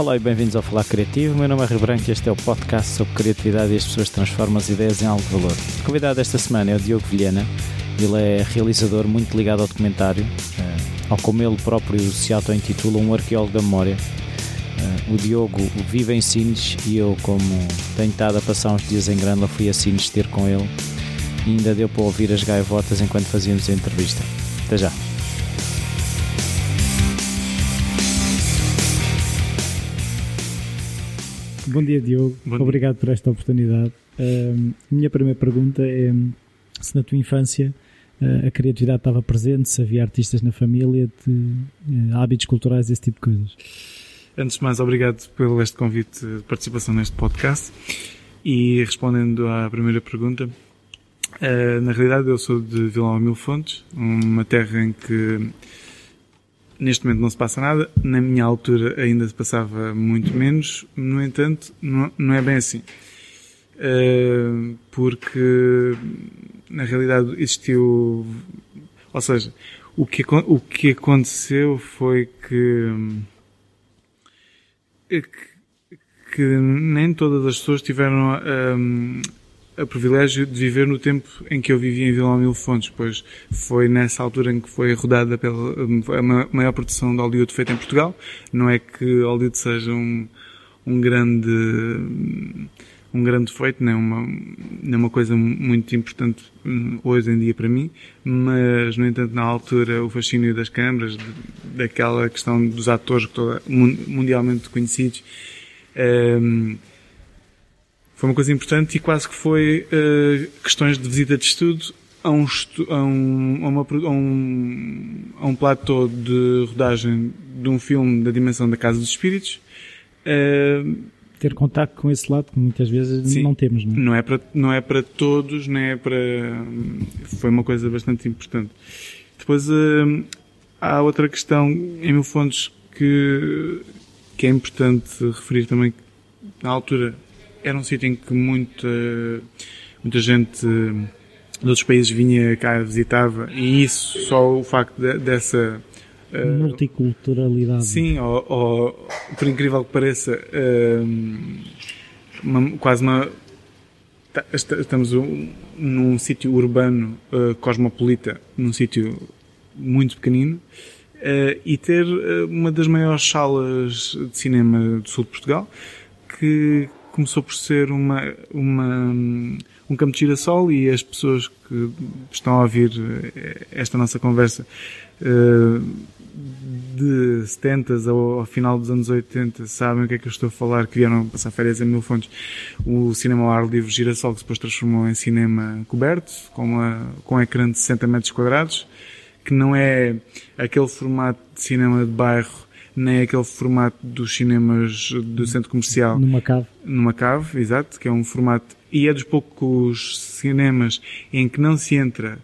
Olá e bem-vindos ao Falar Criativo. Meu nome é Rio Branco e este é o podcast sobre criatividade e as pessoas transformam as ideias em algo de valor. O convidado esta semana é o Diogo Vilhena. Ele é realizador muito ligado ao documentário, eh, ao como ele próprio se auto-intitula um arqueólogo da memória. Eh, o Diogo vive em Sines e eu, como tenho estado a passar uns dias em Grândola, fui a Sines ter com ele e ainda deu para ouvir as gaivotas enquanto fazíamos a entrevista. Até já! Bom dia, Diogo. Bom dia. Obrigado por esta oportunidade. Uh, minha primeira pergunta é se na tua infância uh, a criatividade estava presente, se havia artistas na família, de, uh, hábitos culturais, esse tipo de coisas. Antes de mais, obrigado pelo este convite de participação neste podcast. E respondendo à primeira pergunta, uh, na realidade eu sou de Vila Mil Fontes, uma terra em que Neste momento não se passa nada. Na minha altura ainda se passava muito menos. No entanto, não, não é bem assim. Uh, porque, na realidade, existiu... Ou seja, o que, o que aconteceu foi que, que, que nem todas as pessoas tiveram um, o privilégio de viver no tempo em que eu vivia em Vila Mil Fontes, pois foi nessa altura em que foi rodada pela a maior produção de Hollywood feita em Portugal. Não é que Hollywood seja um, um grande um grande feito, nem uma, uma coisa muito importante hum, hoje em dia para mim, mas, no entanto, na altura, o fascínio das câmaras, daquela questão dos atores toda, mundialmente conhecidos, um, foi uma coisa importante e quase que foi uh, questões de visita de estudo a um, a um, a uma, a um, a um platô de rodagem de um filme da dimensão da Casa dos Espíritos. Uh, Ter contato com esse lado que muitas vezes sim, não temos, não é? Não é, para, não é para todos, nem é para... Foi uma coisa bastante importante. Depois uh, há outra questão em mil fontes que, que é importante referir também. Na altura era um sítio em que muita, muita gente de outros países vinha cá visitava e isso, só o facto de, dessa uh, multiculturalidade. Sim, ou, ou, por incrível que pareça, uh, uma, quase uma tá, estamos num sítio urbano uh, cosmopolita, num sítio muito pequenino, e ter uma das maiores salas de cinema do sul de Portugal, que começou por ser uma, uma, um campo de girassol e as pessoas que estão a ouvir eh, esta nossa conversa eh, de 70 ao, ao final dos anos 80 sabem o que é que eu estou a falar, que vieram passar férias em Mil Fontes. O cinema ao ar livre Girassol, que depois transformou em cinema coberto, com, uma, com um ecrã de 60 metros quadrados, que não é aquele formato de cinema de bairro nem aquele formato dos cinemas do centro comercial. Numa cave. Numa cave, exato, que é um formato, e é dos poucos cinemas em que não se entra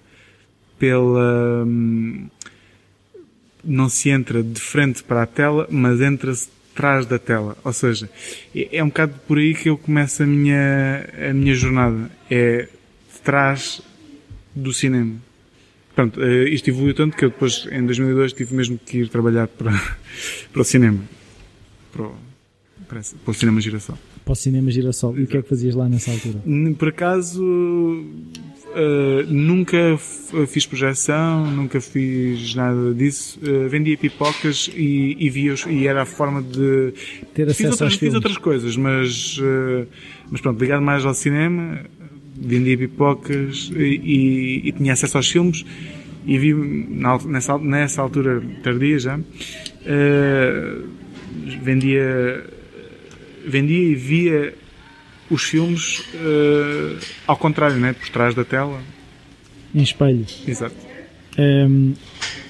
pela, hum, não se entra de frente para a tela, mas entra-se atrás da tela. Ou seja, é, é um bocado por aí que eu começo a minha, a minha jornada. É de trás do cinema. Pronto, uh, isto evoluiu tanto que eu depois, em 2002, tive mesmo que ir trabalhar para, para o cinema. Para o, para, para o cinema Girassol. Para o cinema Girassol. E o que é que fazias lá nessa altura? Por acaso, uh, nunca fiz projeção, nunca fiz nada disso. Uh, vendia pipocas e, e via e era a forma de ter acesso fiz outras, aos fiz outras coisas, mas, uh, mas pronto, ligado mais ao cinema, vendia pipocas e, e, e, tinha acesso aos filmes e vi nessa, nessa altura tardia já uh, vendia vendia e via os filmes uh, ao contrário, né? por trás da tela em espelho exato um, ehm,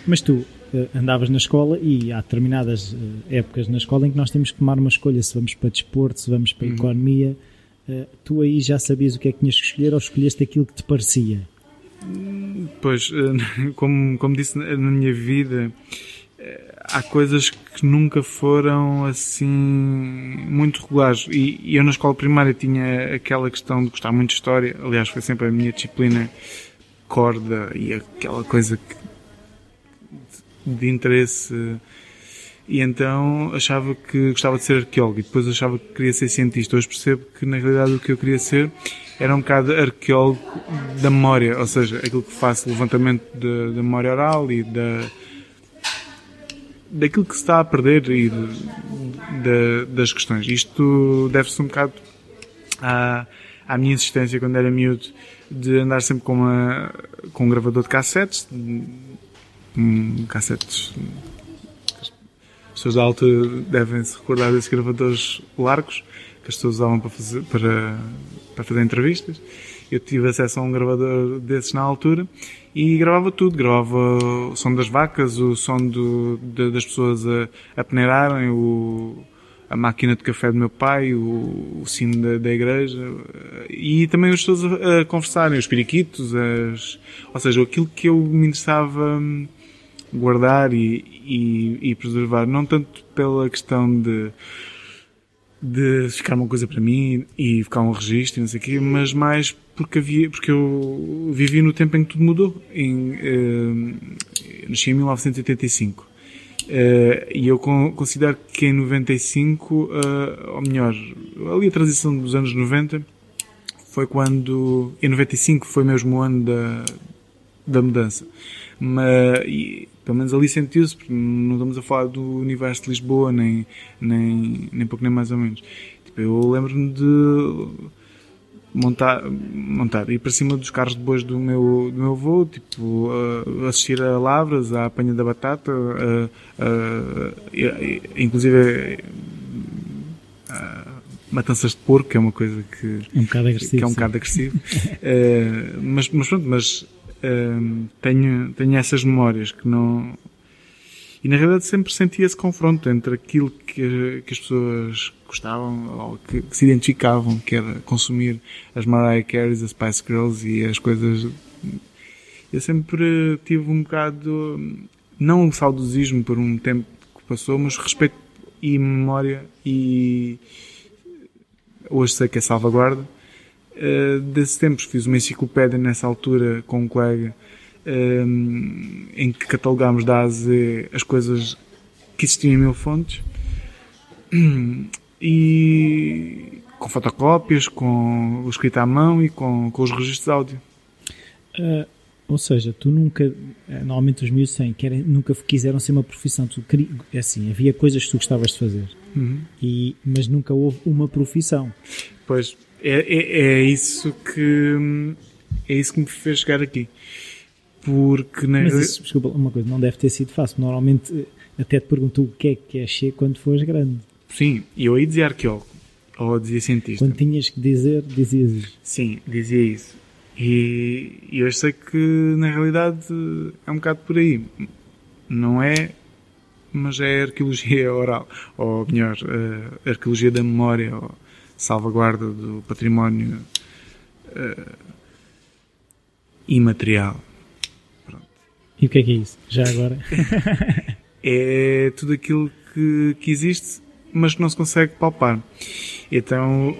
mas tu uh, andavas na escola e há determinadas épocas na escola em que nós temos que tomar uma escolha se vamos para desporto, se vamos para uhum. economia tu aí já sabias o que é que tinhas que escolher ou escolheste aquilo que te parecia? Pois, eh, como, como disse na minha vida, eh, há coisas que nunca foram assim muito regulares. E, eu na escola primária tinha aquela questão de gostar muito de história. Aliás, foi sempre a minha disciplina corda e aquela coisa que, de interesse E então achava que gostava de ser arqueólogo e depois achava que queria ser cientista. Hoje percebo que na realidade o que eu queria ser era um bocado arqueólogo da memória, ou seja, aquilo que faço levantamento da memória oral e da daquilo que se está a perder e de, de, das questões. Isto deve-se um bocado à, à minha existência quando era miúdo de andar sempre com, uma, com um gravador de cassetes, um, cassetes as pessoas da altura devem se recordar desses gravadores largos que as pessoas usavam para fazer, para, para fazer entrevistas. Eu tive acesso a um gravador desses na altura e gravava tudo. Gravava o som das vacas, o som do, de, das pessoas a, a peneirarem, o, a máquina de café do meu pai, o, o sino da, da, igreja e também as pessoas a, a conversarem, os periquitos, as, ou seja, aquilo que eu me interessava guardar e, e, e preservar, não tanto pela questão de de ficar uma coisa para mim e ficar um registro e não sei o quê, mas mais porque havia, porque eu vivi no tempo em que tudo mudou. Em, uh, nasci em 1985. Uh, eh, e eu considero que em 95, uh, eh, ou melhor, ali a transição dos anos 90, foi quando, em 95 foi mesmo o ano da, da mudança. Mas, e, pelo menos ali sentiu-se, porque não estamos a falar do universo de Lisboa, nem, nem, nem pouco nem mais ou menos. Tipo, eu lembro-me de montar, montar, ir para cima dos carros de bois do meu, do meu avô, tipo, uh, assistir a lavras, à apanha da batata, uh, uh, inclusive matanças de porco, que é uma coisa que é um bocado agressivo, que é um bocado agressivo. mas, mas pronto, mas tenho, tenho essas memórias que não. E na realidade sempre senti esse confronto entre aquilo que, que as pessoas gostavam ou que, que, se identificavam, que era consumir as Mariah Careys, as Spice Girls e as coisas. Eu sempre tive um bocado, não o saudosismo por um tempo que passou, mas respeito e memória e hoje sei que é salvaguarda uh, desses tempos. Fiz uma enciclopédia nessa altura com um colega um, em que catalogámos da A Z as coisas que existiam em mil fontes e com fotocópias, com o escrito à mão e com, com os registros de áudio. Uh, ou seja, tu nunca, eh, normalmente os miúdos têm, querem, nunca quiseram ser uma profissão. Tu, é assim, havia coisas que tu gostavas de fazer, uhum. e, mas nunca houve uma profissão. Pois, é, é, é, isso que é isso que me fez chegar aqui. Porque na Mas isso, desculpa, uma coisa, não deve ter sido fácil. Normalmente eh, até te pergunto o que é que é ser quando fores grande. Sim, eu aí dizia arqueólogo ou dizia cientista. Quando tinhas que dizer, dizias isso. Sim, dizia isso. E, e eu sei que na realidade é um bocado por aí. Não é, mas é arqueologia oral, ou melhor, a arqueologia da memória, ou salvaguarda do património uh, imaterial. Pronto. E o que é que é isso? Já agora? é tudo aquilo que, que existe, mas que não se consegue palpar. Então.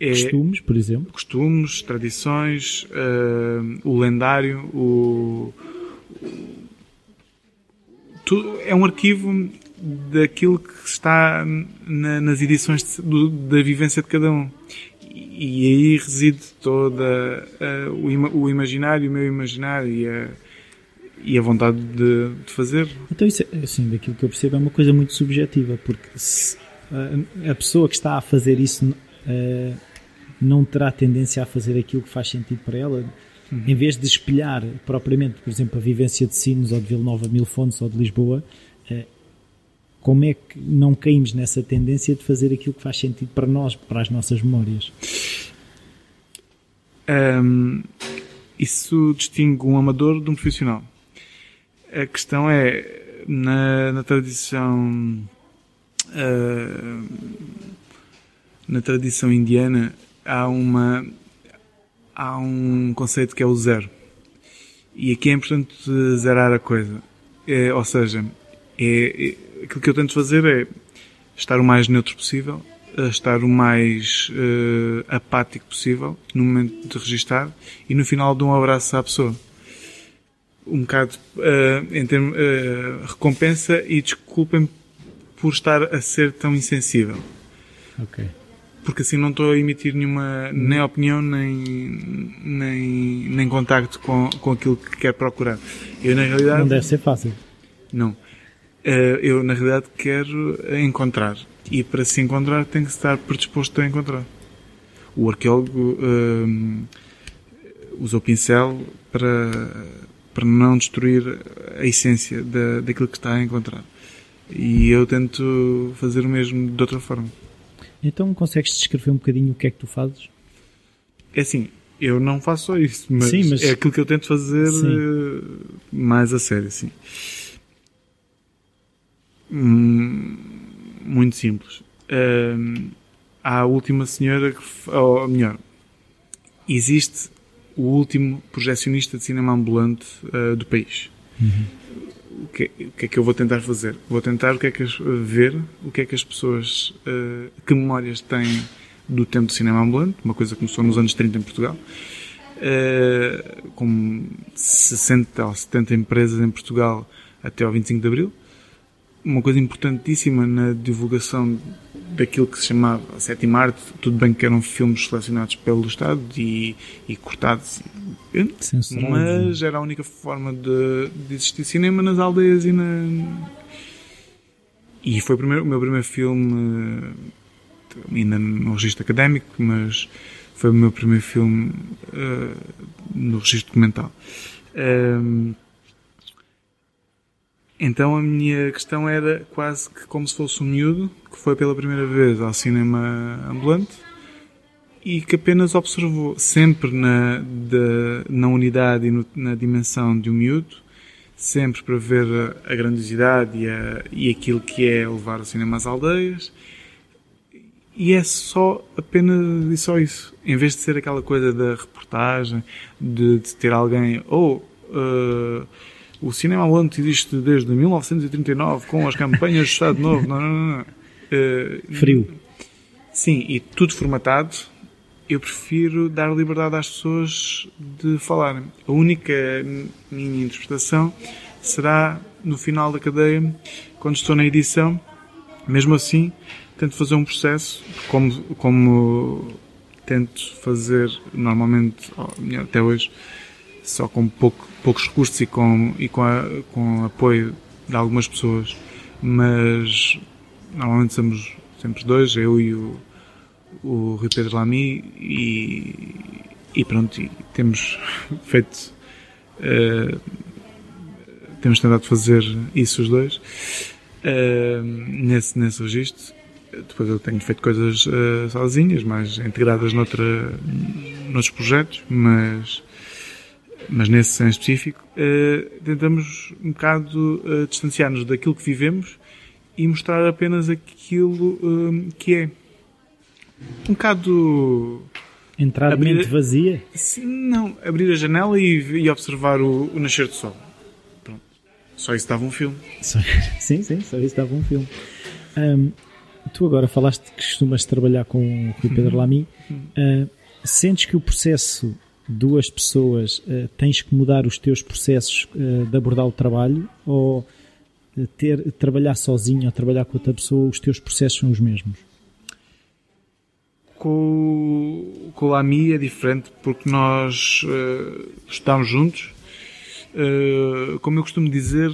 É costumes, por exemplo? Costumes, tradições, uh, o lendário, o. Tudo, é um arquivo daquilo que está na, nas edições de, do, da vivência de cada um. E, e aí reside toda uh, o, o, imaginário, o meu imaginário e a, e a vontade de, de, fazer. Então isso, é, assim, daquilo que eu percebo é uma coisa muito subjetiva, porque se, uh, a pessoa que está a fazer isso uh, não terá tendência a fazer aquilo que faz sentido para ela, uhum. em vez de espelhar propriamente, por exemplo, a vivência de Sinos ou de Vila Nova Mil Fontes ou de Lisboa, como é que não caímos nessa tendência de fazer aquilo que faz sentido para nós, para as nossas memórias? Um, isso distingue um amador de um profissional. A questão é, na, na tradição uh, na tradição indiana há uma há um conceito que é o zero. E aqui é importante zerar a coisa. É, ou seja, é, é aquilo que eu tento fazer é estar o mais neutro possível, estar o mais uh, apático possível no momento de registar e no final de um abraço à pessoa. um bocado uh, em termos uh, recompensa e desculpem por estar a ser tão insensível. Ok. Porque assim não estou a emitir nenhuma nem opinião nem nem, nem contacto com, com aquilo que quero procurar. Eu na realidade Não deve ser fácil. não. Uh, eu na realidade quero encontrar e para se encontrar tem que estar predisposto a encontrar. O arqueólogo usa o pincel para para não destruir a essência da, daquilo que está a encontrar. E eu tento fazer o mesmo de outra forma. Então consegues descrever um bocadinho o que é que tu fazes? É assim, eu não faço só isso, mas, Sim, mas- é aquilo que eu tento fazer Sim. eh, mais a sério, sim. Hum, muito simples. Hum, há a última senhora que, ou melhor, existe o último projecionista de cinema ambulante eh, do país. O que, o que é que eu vou tentar fazer? Vou tentar o que é que as, ver o que é que as pessoas, eh, que memórias têm do tempo do cinema ambulante, uma coisa que começou nos anos 30 em Portugal, eh, com 60 ou 70 empresas em Portugal até ao 25 de Abril. Uma coisa importantíssima na divulgação daquilo que se chamava a sétima arte, tudo bem que eram filmes selecionados pelo Estado e, e cortados, Censurados. mas era a única forma de, de existir cinema nas aldeias e na. E foi o, primeiro, o meu primeiro filme, eh, ainda no registro académico, mas foi o meu primeiro filme eh, no registro documental. Ehm, então a minha questão era quase que como se fosse um miúdo que foi pela primeira vez ao cinema ambulante e que apenas observou sempre na, da- na unidade e no- na dimensão de um miúdo, sempre para ver a, grandiosidade e, a- e aquilo que é levar o cinema às aldeias. E é só apenas e só isso. Em vez de ser aquela coisa da reportagem, de, de ter alguém, oh, eh, o cinema ambulante existe desde 1939 com as campanhas do Estado Novo. Não, não, não. Eh, Frio. Sim, e tudo formatado. Eu prefiro dar liberdade às pessoas de falarem. A única minha interpretação será no final da cadeia, quando estou na edição. Mesmo assim, tento fazer um processo, como, como tento fazer normalmente, melhor, até hoje, só com pouco, poucos recursos e com, e com, a- com apoio de algumas pessoas. Mas normalmente somos sempre dois, eu e o, o Rui Pedro Lamy e, e pronto, e temos feito eh, temos tentado fazer isso os dois eh, nesse, nesse registro depois eu tenho feito coisas eh, sozinhas mais integradas noutra, noutros projetos mas mas nesse em específico eh, tentamos um bocado eh, distanciar-nos daquilo que vivemos e mostrar apenas aquilo eh, que é um bocado Entrar Abrir- mente vazia? Sim, não, abrir a janela e, e observar o, o nascer do sol. Pronto. Só isso dava um filme. Só- Sim, sim, só isso dava um filme. Ahm, tu agora falaste que costumas trabalhar com o Rui Pedro Lamy. Ah, sentes que o processo duas pessoas ah, tens que mudar os teus processos ah, de abordar o trabalho ou ah, ter, trabalhar sozinho ou trabalhar com outra pessoa, os teus processos são os mesmos? Com, com o Lamy é diferente porque nós eh, estamos juntos. Eh, como eu costumo dizer,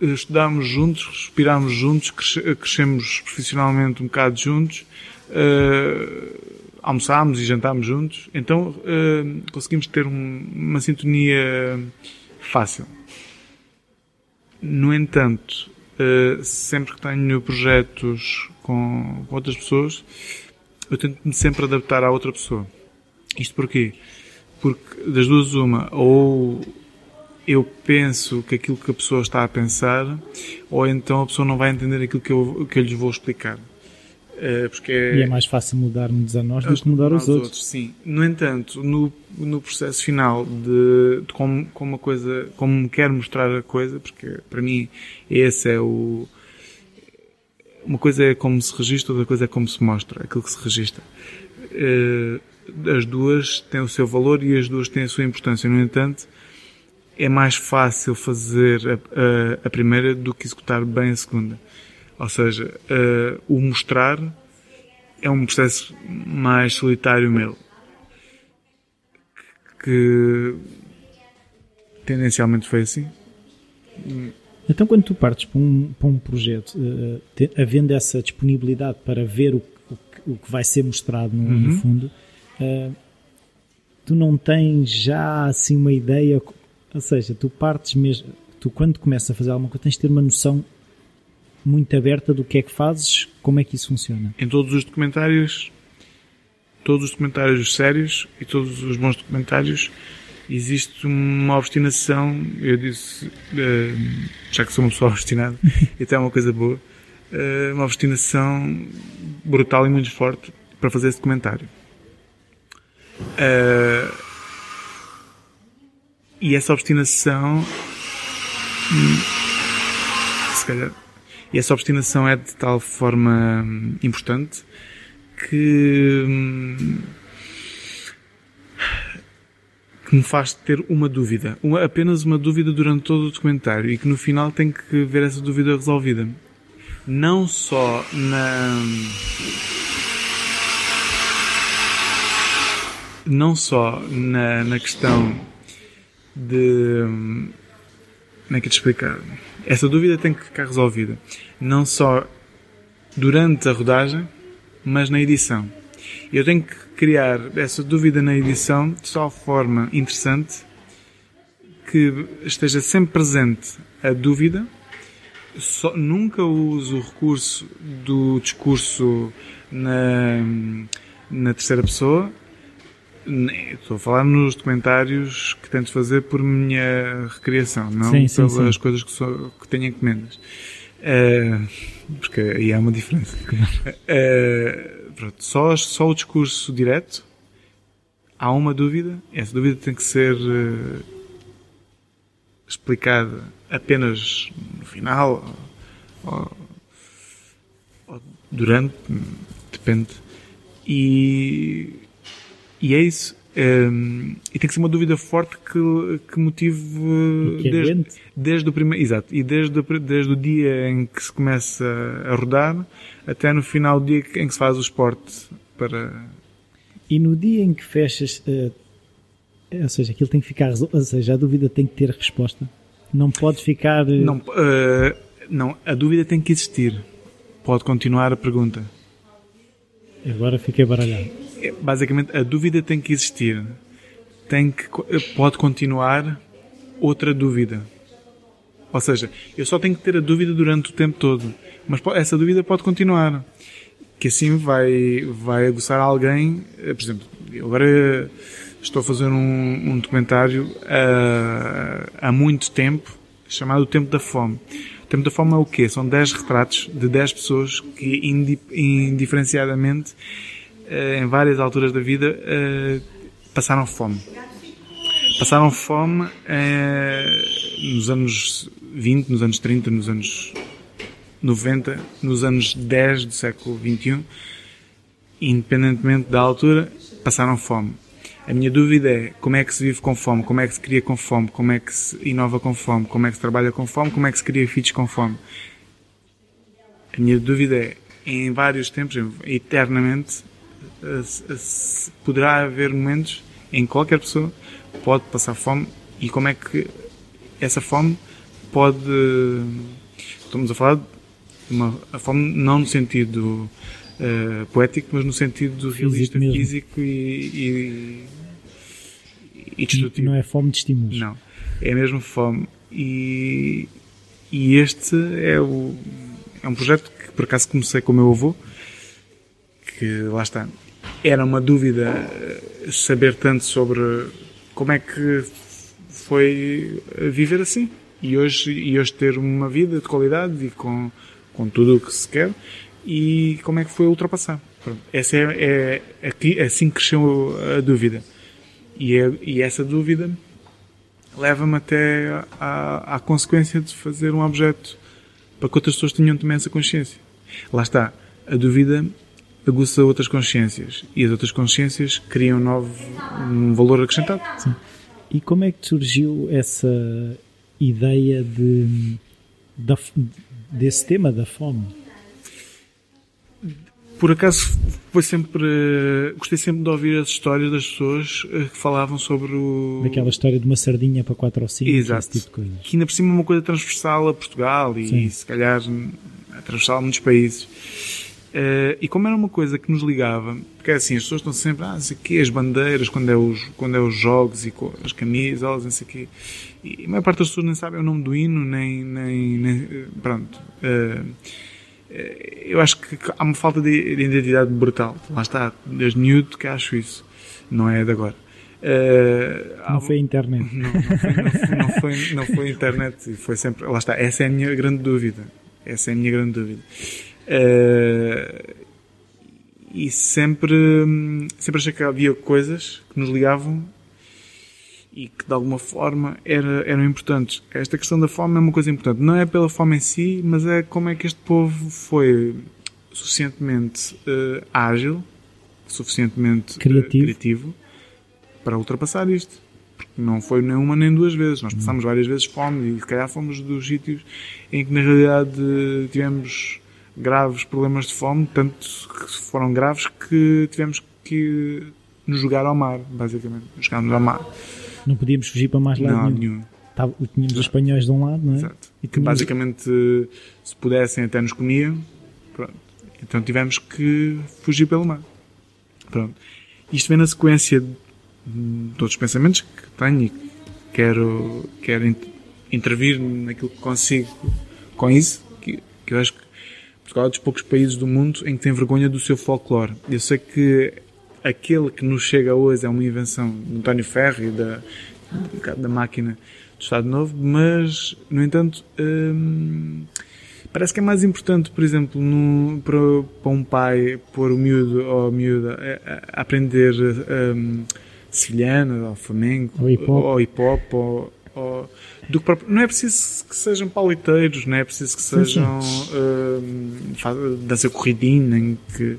eh, estudámos juntos, respirámos juntos, cresce- crescemos profissionalmente um bocado juntos, eh, almoçámos e jantámos juntos. Então eh, conseguimos ter um- uma sintonia fácil. No entanto, eh, sempre que tenho projetos com, com outras pessoas, eu tento-me sempre adaptar à outra pessoa. Isto porquê? Porque das duas uma, ou eu penso que aquilo que a pessoa está a pensar, ou então a pessoa não vai entender aquilo que eu, que eu lhes vou explicar. Eh, Porque E é mais fácil mudar-nos a nós do que mudar os aos outros. Sim. No entanto, no, no processo final de, de como, como a coisa, como me quero mostrar a coisa, porque para mim esse é o, uma coisa é como se registra, outra coisa é como se mostra, aquilo que se registra. Eh, as duas têm o seu valor e as duas têm a sua importância. No entanto, é mais fácil fazer a, a, a primeira do que executar bem a segunda. Ou seja, uh, o mostrar é um processo mais solitário meu. Que tendencialmente foi assim. Então, quando tu partes para um, para um projeto, uh, te, havendo essa disponibilidade para ver o, o, o que vai ser mostrado no, uhum. no fundo, uh, tu não tens já assim uma ideia, ou seja, tu partes mesmo, tu quando começas a fazer alguma coisa tens de ter uma noção muito aberta do que é que fazes, como é que isso funciona? Em todos os documentários, todos os documentários sérios e todos os bons documentários, existe uma obstinação, eu disse, eh, já que sou uma pessoa obstinada, e até é uma coisa boa, eh, uma obstinação brutal e muito forte para fazer esse documentário. Uh, e essa obstinação. Hum, se calhar. E essa obstinação é de tal forma hum, importante que. Hum, que me faz ter uma dúvida. Uma, apenas uma dúvida durante todo o documentário e que no final tem que ver essa dúvida resolvida. Não só na não só na, na questão de. Como é que é de explicar? Essa dúvida tem que ficar resolvida. Não só durante a rodagem, mas na edição. Eu tenho que criar essa dúvida na edição de tal forma interessante que esteja sempre presente a dúvida. Só, nunca uso o recurso do discurso na, na terceira pessoa, Estou a falar nos documentários que tento fazer por minha recriação, não sim, sim, pelas sim. coisas que, sou, que tenho encomendas. Uh, porque aí há uma diferença. Uh, pronto, só, só o discurso direto, há uma dúvida, essa dúvida tem que ser uh, explicada apenas no final ou, ou durante, depende. E e é isso. Um, e tem que ser uma dúvida forte que, que motive que desde, desde o primeiro, exato, e desde, desde o dia em que se começa a rodar até no final do dia em que se faz o esporte para. E no dia em que fechas, uh, ou seja, aquilo tem que ficar, ou seja, a dúvida tem que ter resposta. Não pode ficar. Uh... Não, uh, não, a dúvida tem que existir. Pode continuar a pergunta. Agora fiquei baralhado. Basicamente a dúvida tem que existir. Tem que, pode continuar outra dúvida. Ou seja, eu só tenho que ter a dúvida durante o tempo todo. Mas essa dúvida pode continuar. Que assim vai, vai aguçar alguém. Eh, por exemplo, agora estou a fazer um, um documentário uh, há muito tempo chamado O Tempo da Fome. O Tempo da Fome é o quê? São 10 retratos de 10 pessoas que indiferenciadamente eh, em várias alturas da vida, eh, passaram fome. Passaram fome eh, nos anos 20, nos anos 30, nos anos 90, nos anos 10 do século 21, independentemente da altura, passaram fome. A minha dúvida é como é que se vive com fome, como é que se cria com fome, como é que se inova com fome, como é que se trabalha com fome, como é que se cria feeds com fome. A minha dúvida é, em vários tempos, eternamente, poderá haver momentos em que qualquer pessoa pode passar fome e como é que essa fome pode. Estamos a falar de uma a fome não no sentido uh, poético, mas no sentido realista, físico, físico e, e, e destrutivo. Não é fome de estímulos. Não. É mesmo fome. E, e este é, o, é um projeto que por acaso comecei com o meu avô, que lá está, era uma dúvida eh, saber tanto sobre como é que foi viver assim. E hoje, e hoje ter uma vida de qualidade e com, com tudo o que se quer e como é que foi ultrapassar. Pronto. Essa é, é, é, assim cresceu a dúvida. E, é, e essa dúvida leva-me até à, à consequência de fazer um objeto para que outras pessoas tenham também essa consciência. Lá está. A dúvida aguça outras consciências e as outras consciências criam um novo um valor acrescentado. Sim. E como é que surgiu essa ideia de, de desse tema da fome? Por acaso foi sempre. Gostei sempre de ouvir as histórias das pessoas eh, que falavam sobre o. Daquela história de uma sardinha para 4 ou 5, Exato. tipo. Que ainda por cima é uma coisa transversal a Portugal e Sim. se calhar a transversal a muitos países. Uh, e como era uma coisa que nos ligava, porque é assim, as pessoas estão sempre, ah, não sei quê, as bandeiras, quando é os, quando é os jogos e as camisas, não sei quê. E a maior parte das pessoas nem sabe o nome do hino, nem, nem, nem eh, pronto. Uh, eu acho que há uma falta de de identidade brutal. Lá está, desde miúdo que acho isso. Não é de agora. Há- Não foi a internet. não, não foi, não, foi, não, foi, não foi internet e foi sempre. Lá está, essa é a minha grande dúvida. Essa é a minha grande dúvida. Eh, e sempre, sempre achei que havia coisas que nos ligavam e que de alguma forma era, eram importantes. Esta questão da fome é uma coisa importante. Não é pela fome em si, mas é como é que este povo foi suficientemente eh, ágil, suficientemente eh, Criativo. criativo para ultrapassar isto. Porque não foi nem uma nem duas vezes. Nós passámos várias vezes fome e se calhar fomos dos sítios em que na realidade tivemos graves problemas de fome, tanto que foram graves que tivemos que nos jogar ao mar, basicamente. Jogámos ao mar. Não podíamos fugir para mais lado Não, nenhum. nenhum. Tava- tínhamos os espanhóis de um lado, não é? Exato. E Que tínhamos- basicamente, se pudessem, até nos comiam. Pronto. Então tivemos que fugir pelo mar. Pronto. Isto vem na sequência de todos os pensamentos que tenho e que quero, quero in- intervir naquilo que consigo com isso. Que, que eu acho que Portugal é dos poucos países do mundo em que tem vergonha do seu folclore. Eu sei que aquele que nos chega hoje é uma invenção de António Ferro e da, um da máquina do Estado Novo, mas, no entanto, hum, parece que é mais importante, por exemplo, no, para, para um pai pôr o miúdo ou a miúda a, a aprender hum, sevilhana ou flamengo Ou hip hop. ou hip hop ou, ou- do próprio- não é preciso que sejam pauliteiros, não é preciso que sejam hum, fa- dança corridinha, nem que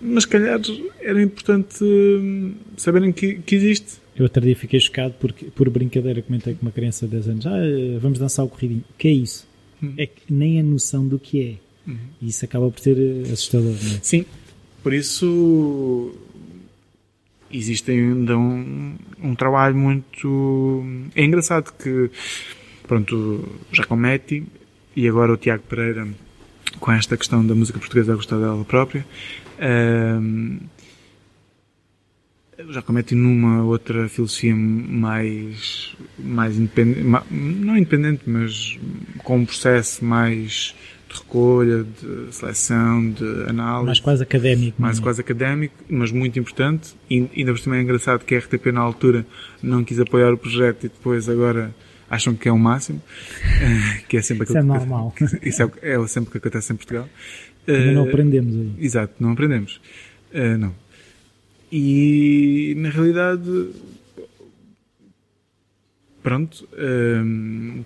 mas se calhar era importante hum, saberem que, que existe. Eu outro dia fiquei chocado porque, por brincadeira, comentei com uma criança de 10 anos: ah, vamos dançar o corridinho. O que é isso? Hum. É que nem a noção do que é. E isso acaba por ser eh, assustador, não é? Sim, por isso existe ainda um, um trabalho muito. É engraçado que, pronto, o Giacometti e agora o Tiago Pereira, com esta questão da música portuguesa a gostar dela própria, hum, o Giacometti numa outra filosofia mais, mais independente, não independente, mas com um processo mais de recolha, de seleção, de análise Mais quase académico. mais é? quase académico, mas muito importante. E ainda por cima é engraçado que a RTP na altura não quis apoiar o projeto e depois agora acham que é o máximo, eh, que é sempre Isso é aquilo que- normal. Isso é, é sempre o que acontece em Portugal. Ainda não Eh, aprendemos aí. Exato, não aprendemos. Eh, não. E na realidade, pronto,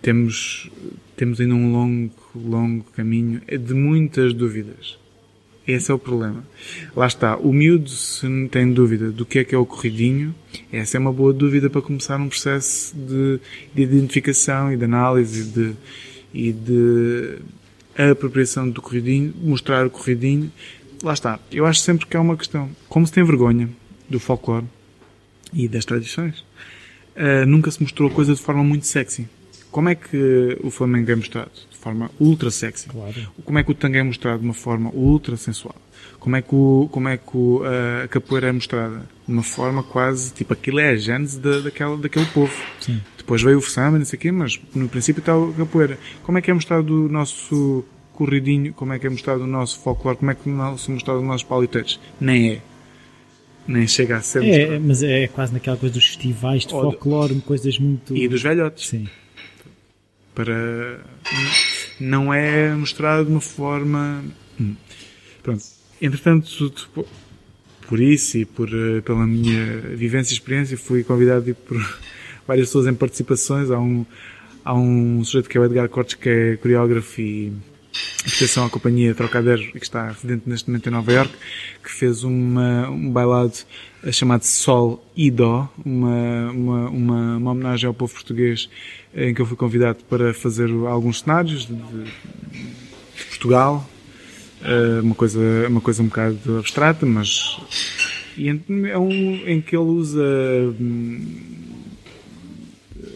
temos, temos ainda um longo, longo caminho de muitas dúvidas. Esse é o problema. Lá está, o miúdo, se não tem dúvida do que é que é o corridinho, essa é uma boa dúvida para começar um processo de, de identificação e de análise de, e de apropriação do corridinho, mostrar o corridinho. Lá está. Eu acho sempre que é uma questão. Como se tem vergonha do folclore e das tradições, eh, nunca se mostrou a coisa de forma muito sexy. Como é que o Flamengo é mostrado? De forma ultra sexy. Claro. Como é que o tango é mostrado de uma forma ultra sensual? Como é que, o, como é que o, a capoeira é mostrada? De uma forma quase, tipo, aquilo é a gênese da, daquela, daquele povo. Sim. Depois veio o samba, não sei o quê, mas no princípio está a capoeira. Como é que é mostrado o nosso corridinho? Como é que é mostrado o nosso folclore? Como é que é são mostrados os nossos paliteiros? Nem é. Nem chega a ser É, mostrado. mas é quase naquela coisa dos festivais de- folclore, coisas muito. E dos velhotes. Sim. Para não é mostrado de uma forma Hum. pronto entretanto por isso e por eh, pela minha vivência e experiência fui convidado a por várias pessoas em participações há um há um sujeito que é o Edgar Cortes que é coreógrafo e, pertençam à companhia Trocadero que está residente neste momento em Nova York, que fez uma, um bailado chamado Sol e Dó, uma, uma, uma, uma homenagem ao povo português em que eu fui convidado para fazer alguns cenários de, de, Portugal, uma coisa, uma coisa um bocado abstrata, mas é um em que ele usa hum,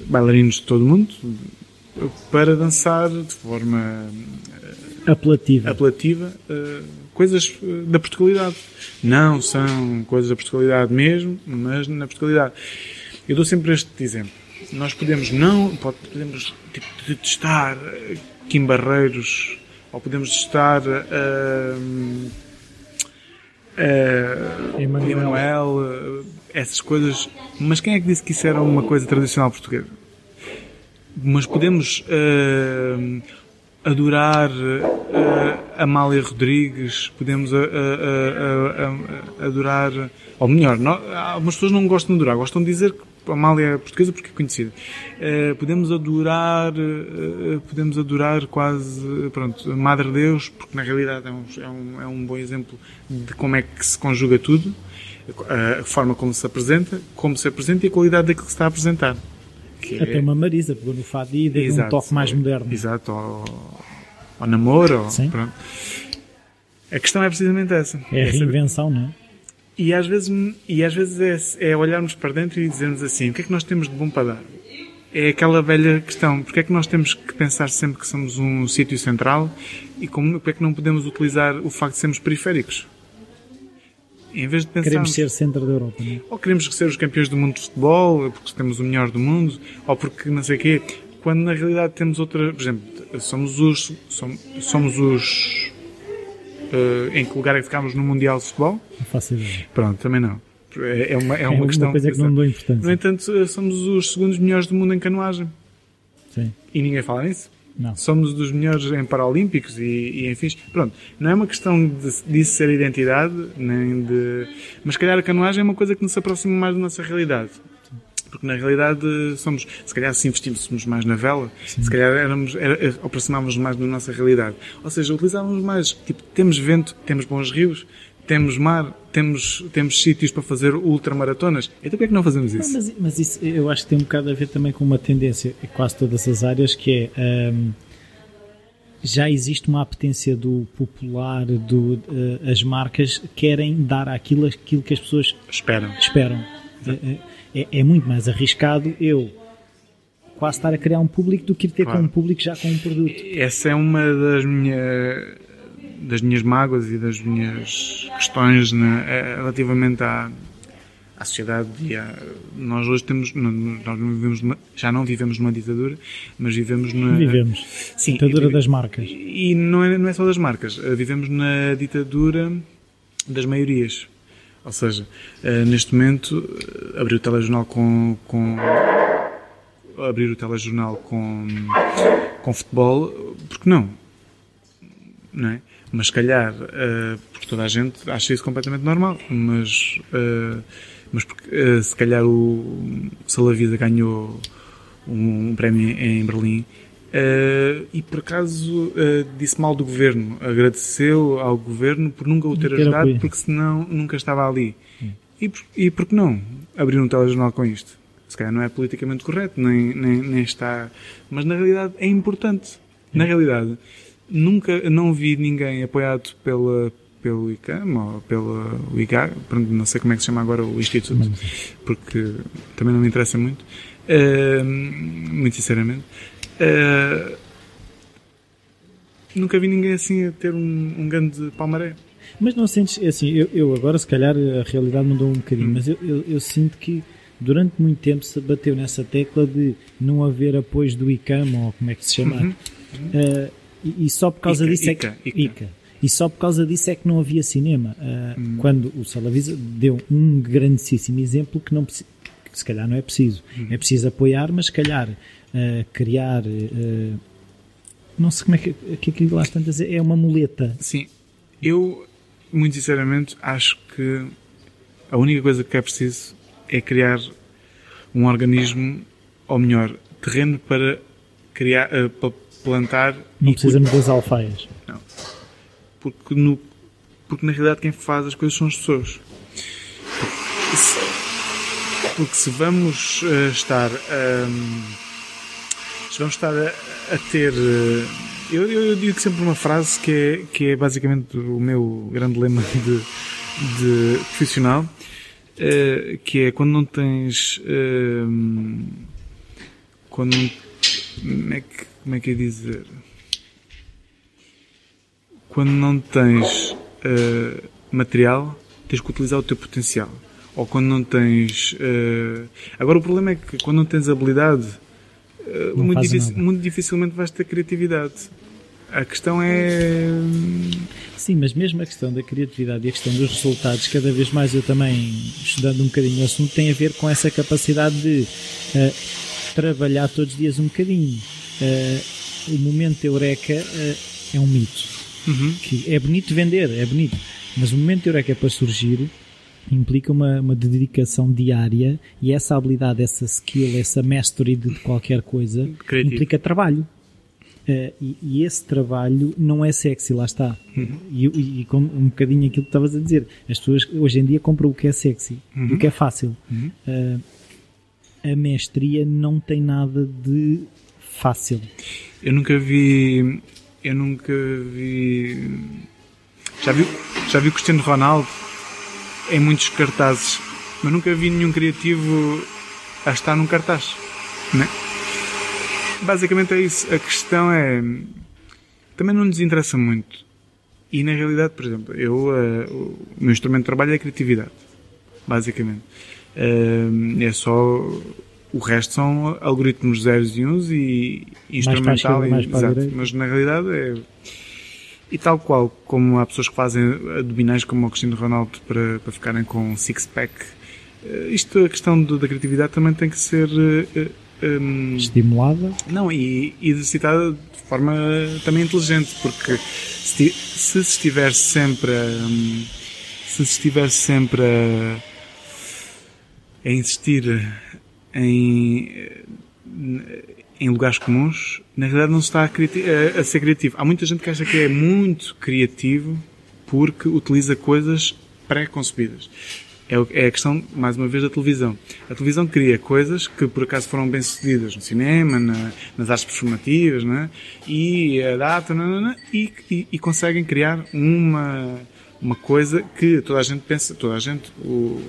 bailarinos de todo o mundo para dançar de forma apelativa, apelativa uh, coisas da Portugalidade. Não são coisas da Portugalidade mesmo, mas na Portugalidade. Eu dou sempre este exemplo. Nós podemos não, podemos tipo, detestar Kim Barreiros, ou podemos detestar uh, uh, Emanuel, essas coisas, mas quem é que disse que isso era uma coisa tradicional portuguesa? Mas podemos uh, adorar Amália Rodrigues, podemos adorar, ou melhor, não, algumas pessoas não gostam de adorar, gostam de dizer que Amália é portuguesa porque é conhecida. podemos adorar, podemos adorar quase, pronto, Madre Deus, porque na realidade é um, é um, é um bom exemplo de como é que se conjuga tudo, a forma como se apresenta, como se apresenta e a qualidade daquilo que se está a apresentar. Até uma Marisa pegou no fado e deu um toque mais moderno. Exato, ao, ao namoro. Ao, Sim. Pronto. A questão é precisamente essa. É a reinvenção, não é? E às vezes, e às vezes é, é olharmos para dentro e dizermos assim: o que é que nós temos de bom para dar? É aquela velha questão: porque é que nós temos que pensar sempre que somos um sítio central e como, é que não podemos utilizar o facto de sermos periféricos? em vez de pensarmos... Queremos ser centro da Europa, não é? Ou queremos ser os campeões do mundo de futebol, porque temos o melhor do mundo, ou porque não sei o quê, quando na realidade temos outra... Por exemplo, somos os... Somos, somos os... Uh, em que lugar é que ficámos no Mundial de Futebol? Não faço ideia. Pronto, também não. É, é uma, é uma é questão... coisa que não dou importância. No entanto, somos os segundos melhores do mundo em canoagem. Sim. E ninguém fala nisso. Não. Somos dos melhores em Paralímpicos e, e enfim. Pronto, não é uma questão de, disso ser identidade, nem de. Mas se calhar a canoagem é uma coisa que nos aproxima mais da nossa realidade. Porque na realidade somos, se calhar se investíssemos mais na vela, Sim. se calhar éramos, era, aproximávamos mais da nossa realidade. Ou seja, utilizávamos mais, tipo, temos vento, temos bons rios, temos mar, temos, temos sítios para fazer ultramaratonas. Então porquê é que não fazemos isso? Não, mas, mas, isso eu acho que tem um bocado a ver também com uma tendência em quase todas as áreas que é. Um, já existe uma apetência do popular, do, uh, as marcas querem dar aquilo, aquilo que as pessoas esperam. esperam. É, é, é, muito mais arriscado eu quase estar a criar um público do que ir ter claro. com um público já com um produto. Essa é uma das minhas das minhas mágoas e das minhas questões né, relativamente à, à sociedade e à, nós hoje temos nós não vivemos numa, já não vivemos numa ditadura mas vivemos na vivemos sim, ditadura e, das marcas e não é, não é só das marcas eh, vivemos na ditadura das maiorias ou seja eh, neste momento eh, abrir o telejornal com, com abrir o telejornal com com futebol porque não não é? Mas calhar, uh, porque toda a gente acha isso completamente normal, mas, uh, mas porque, uh, se calhar o Salavida ganhou um, um prémio em Berlim e por acaso disse mal do governo, agradeceu ao governo por nunca o ter ajudado, porque senão nunca estava ali. Hum. E, e por que não abrir um telejornal com isto? Se calhar não é politicamente correto, nem, nem, nem está. Mas na realidade é importante. Na realidade, nunca não vi ninguém apoiado pela pelo ICAM ou pela IGA, não sei como é que se chama agora o Instituto, porque também não me interessa muito, uh, muito sinceramente. Uh, nunca vi ninguém assim a ter um, um grande palmaré. Mas não sentes, é assim, eu, eu, agora se calhar a realidade mudou um bocadinho, hum. mas eu, eu, eu, sinto que durante muito tempo se bateu nessa tecla de não haver apoios do ICAM, ou como é que se chama, uhum. Uh, e, só por causa Ica, disso Ica, é que. Ica. Ica. E só por causa disso é que não havia cinema. Uh, hum. Quando o Salavisa deu um grandíssimo exemplo que não que se calhar não é preciso. Hum. É preciso apoiar, mas se calhar uh, criar. Uh, não sei como é que, que aquilo lá está a dizer. É uma muleta. Sim. Eu, muito sinceramente, acho que a única coisa que é preciso é criar um organismo, ou melhor, terreno para criar, para plantar. Não precisamos das alfaias. Não. Porque, no, porque na realidade quem faz as coisas são as pessoas. Porque se, porque se vamos uh, estar. Um, se vamos estar a, a ter. Uh, eu, eu, digo sempre uma frase que é, que é basicamente o meu grande lema de, de profissional, uh, que é quando não tens. Uh, quando como é que, como é que é dizer? Quando não tens uh, material, tens que utilizar o teu potencial. Ou quando não tens. Agora, o problema é que quando não tens habilidade, muito, dificil, muito, dificilmente vais ter criatividade. A questão é. Sim, mas mesmo a questão da criatividade e a questão dos resultados, cada vez mais eu também, estudando um bocadinho o assunto, tem a ver com essa capacidade de trabalhar todos os dias um bocadinho. Uh, o momento eureka uh, é um mito. Uhum. Que é bonito vender, é bonito. Mas o momento eureka para surgir implica uma, uma dedicação diária e essa habilidade, essa skill, essa mastery de qualquer coisa Creativo. implica trabalho. Uh, e, e, esse trabalho não é sexy, lá está. Uhum. E, e, e com um bocadinho aquilo que estavas a dizer, as pessoas hoje em dia compram o que é sexy, uhum. o que é fácil. Uhum. Uh, a mestria não tem nada de fácil. Eu nunca vi. Eu nunca vi. Já vi, já vi Cristiano Ronaldo em muitos cartazes, mas nunca vi nenhum criativo a estar num cartaz. Né? Basicamente é isso. A questão é. Também não nos interessa muito. E na realidade, por exemplo, eu, uh, o meu instrumento de trabalho é a criatividade. Basicamente. Uh, é só. O resto são algoritmos zeros e uns e instrumental. Mais e, exato, mas na realidade é. E tal qual como há pessoas que fazem abdominais como o Cristiano Ronaldo para, para ficarem com six-pack, eh, isto, a questão do, da criatividade também tem que ser uh, eh, um, estimulada. Não, e, e exercitada de forma também inteligente, porque se, se estiver sempre um, se estiver sempre a, a insistir em, em lugares comuns, na realidade não se está a, a, a, ser criativo. Há muita gente que acha que é muito criativo porque utiliza coisas pré-concebidas. É, é a questão, mais uma vez, da televisão. A televisão cria coisas que por acaso foram bem sucedidas no cinema, na, nas artes performativas, né? e adaptam e, e, e conseguem criar uma, uma coisa que toda a gente pensa, toda a gente, o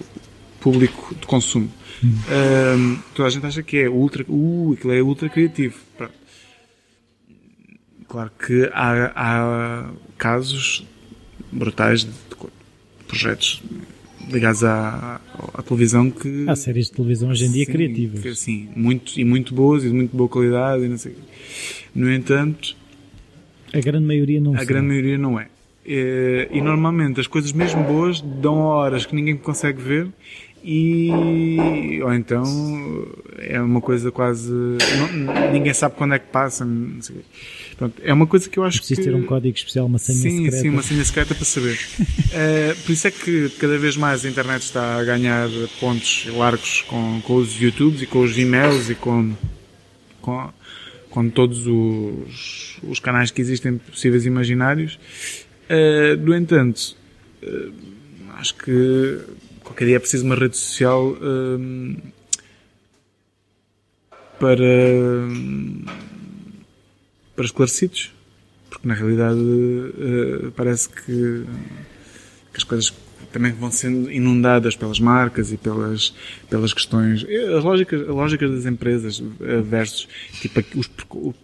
público de consumo, um, toda a gente acha que é ultra, uh, aquilo é ultra criativo. Pronto. Claro que há, há casos brutais de, projetos ligados à, à, televisão que. Há séries de televisão hoje em dia sim, criativas. Que, sim, muito, e muito boas e de muito boa qualidade e não sei. No entanto. A grande maioria não A grande maioria não é. E, e normalmente as coisas mesmo boas dão horas que ninguém consegue ver e ou então é uma coisa quase não, ninguém sabe quando é que passa Pronto, é uma coisa que eu acho Preciso que ter um código especial uma senha sim, secreta. sim uma senha secreta para saber. Uh, por isso é que cada vez mais a internet está a ganhar pontos largos com, com os YouTubes e com os Vimels e com com, com todos os, os canais que existem possíveis e imaginários. Uh, no entanto uh, acho que qualquer dia é preciso uma rede social para, para esclarecidos. Porque na realidade uh, parece que, que, as coisas também vão sendo inundadas pelas marcas e pelas, pelas questões. As lógicas, as lógicas das empresas uh, versus tipo, os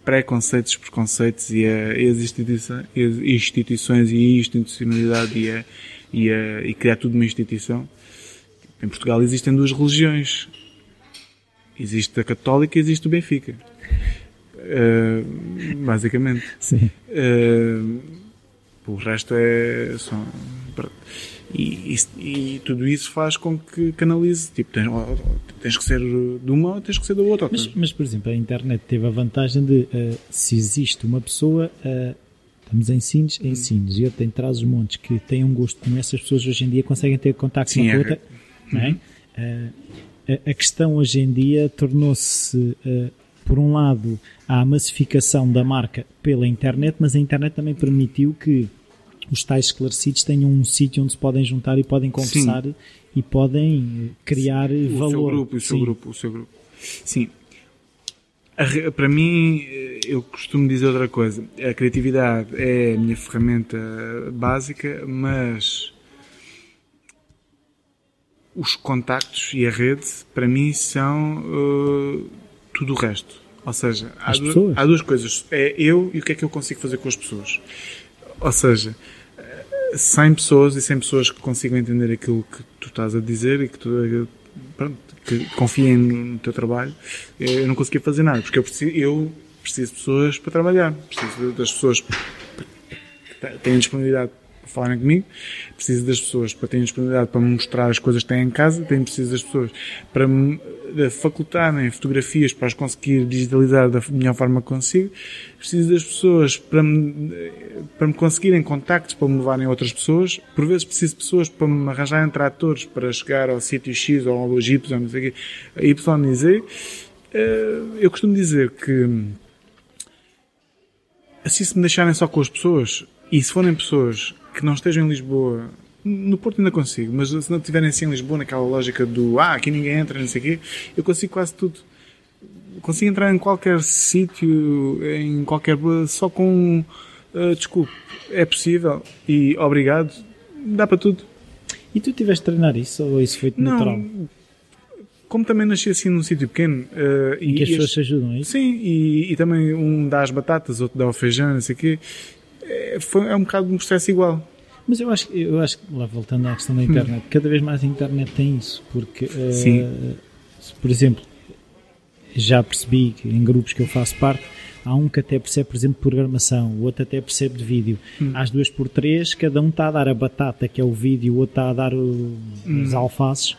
preconceitos, os preconceitos e, a, e as instituições, instituições e a institucionalidade e, a, e, a, e criar tudo uma instituição em Portugal existem duas religiões. Existe a católica e existe o Benfica. Uh, basicamente. Sim. Uh, o resto é só. E, e, e, tudo isso faz com que canalize. Tipo, tens, tens, que ser de uma ou tens que ser da outra. Mas, mas, por exemplo, a internet teve a vantagem de uh, se existe uma pessoa. Estamos em Sines, em Sines, e eu tenho traz os montes que têm um gosto como essas pessoas hoje em dia conseguem ter contato com a é outra. Uhum. É? Uh, a, a, questão hoje em dia tornou-se uh, por um lado, há a massificação da marca pela internet, mas a internet também permitiu que os tais esclarecidos tenham um sítio onde se podem juntar e podem conversar Sim. e podem criar o valor. Seu grupo, o seu Sim. grupo, o seu grupo. Sim. Para mim, eu costumo dizer outra coisa. A criatividade é a minha ferramenta básica, mas os contactos e a rede, para mim, são uh, tudo o resto. Ou seja, há duas, há duas, coisas. É eu e o que é que eu consigo fazer com as pessoas. Ou seja, 100 pessoas e 100 pessoas que consigam entender aquilo que tu estás a dizer e que, tu, pronto, que confiem no teu trabalho, eu não conseguia fazer nada, porque eu preciso, eu preciso de pessoas para trabalhar, preciso das pessoas que têm disponibilidade falarem comigo, preciso das pessoas para terem disponibilidade para me mostrar as coisas que têm em casa, tenho preciso das pessoas para me eh, facultarem fotografias para as conseguir digitalizar da melhor forma que consigo, preciso das pessoas para me, eh, para me conseguirem contactos para me levarem a outras pessoas, por vezes preciso de pessoas para me arranjarem tratores para chegar ao sítio X ou ao Y, não sei o quê, Y e Z. Eh, eu costumo dizer que assim se me deixarem só com as pessoas, e se forem pessoas que não estejam em Lisboa, no Porto ainda consigo, mas se não estiverem assim em Lisboa, naquela lógica do ah, aqui ninguém entra, não sei o quê, eu consigo quase tudo. Consigo entrar em qualquer sítio, em qualquer. só com. Uh, desculpe, é possível e obrigado, dá para tudo. E tu tiveste de treinar isso ou isso foi natural? Não, como também nasci assim num sítio pequeno. Uh, em que as pessoas se ajudam, é isso? Sim, e, e, também um dá as batatas, outro dá o feijão, não sei o quê é, foi, é um bocado um processo igual. Mas eu acho, eu acho que, lá voltando à questão da internet, hum. cada vez mais a internet tem isso, porque, uh, por exemplo, já percebi que em grupos que eu faço parte, há um que até percebe, por exemplo, programação, o outro até percebe de vídeo. Hum. Às duas por três, cada um está a dar a batata, que é o vídeo, o outro está a dar o, hum. os alfaces,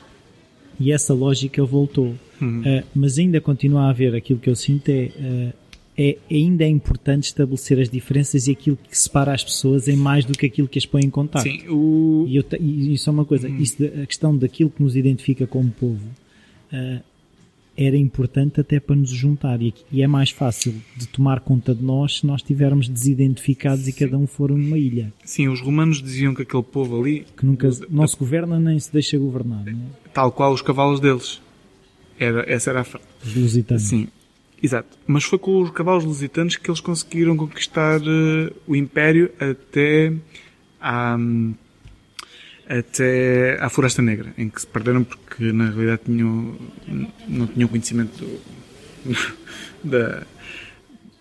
e essa lógica voltou. Uh, mas ainda continua a haver aquilo que eu sinto é. Uh, é, ainda é importante estabelecer as diferenças e aquilo que separa as pessoas em mais do que aquilo que as põe em contato. Sim, o... e, eu, e isso é uma coisa, hum. isso, a questão daquilo que nos identifica como povo uh, era importante até para nos juntar e, e, é mais fácil de tomar conta de nós se nós estivermos desidentificados Sim. e cada um for uma ilha. Sim, os romanos diziam que aquele povo ali... Que nunca não se governa nem se deixa governar. É? Tal qual os cavalos deles. Era, essa era a frase. Os lusitanos. Sim, Exato. Mas foi com os cavalos lusitanos que eles conseguiram conquistar uh, o Império até à, até à Floresta Negra, em que se perderam porque na realidade tinham, não tinham conhecimento do, da,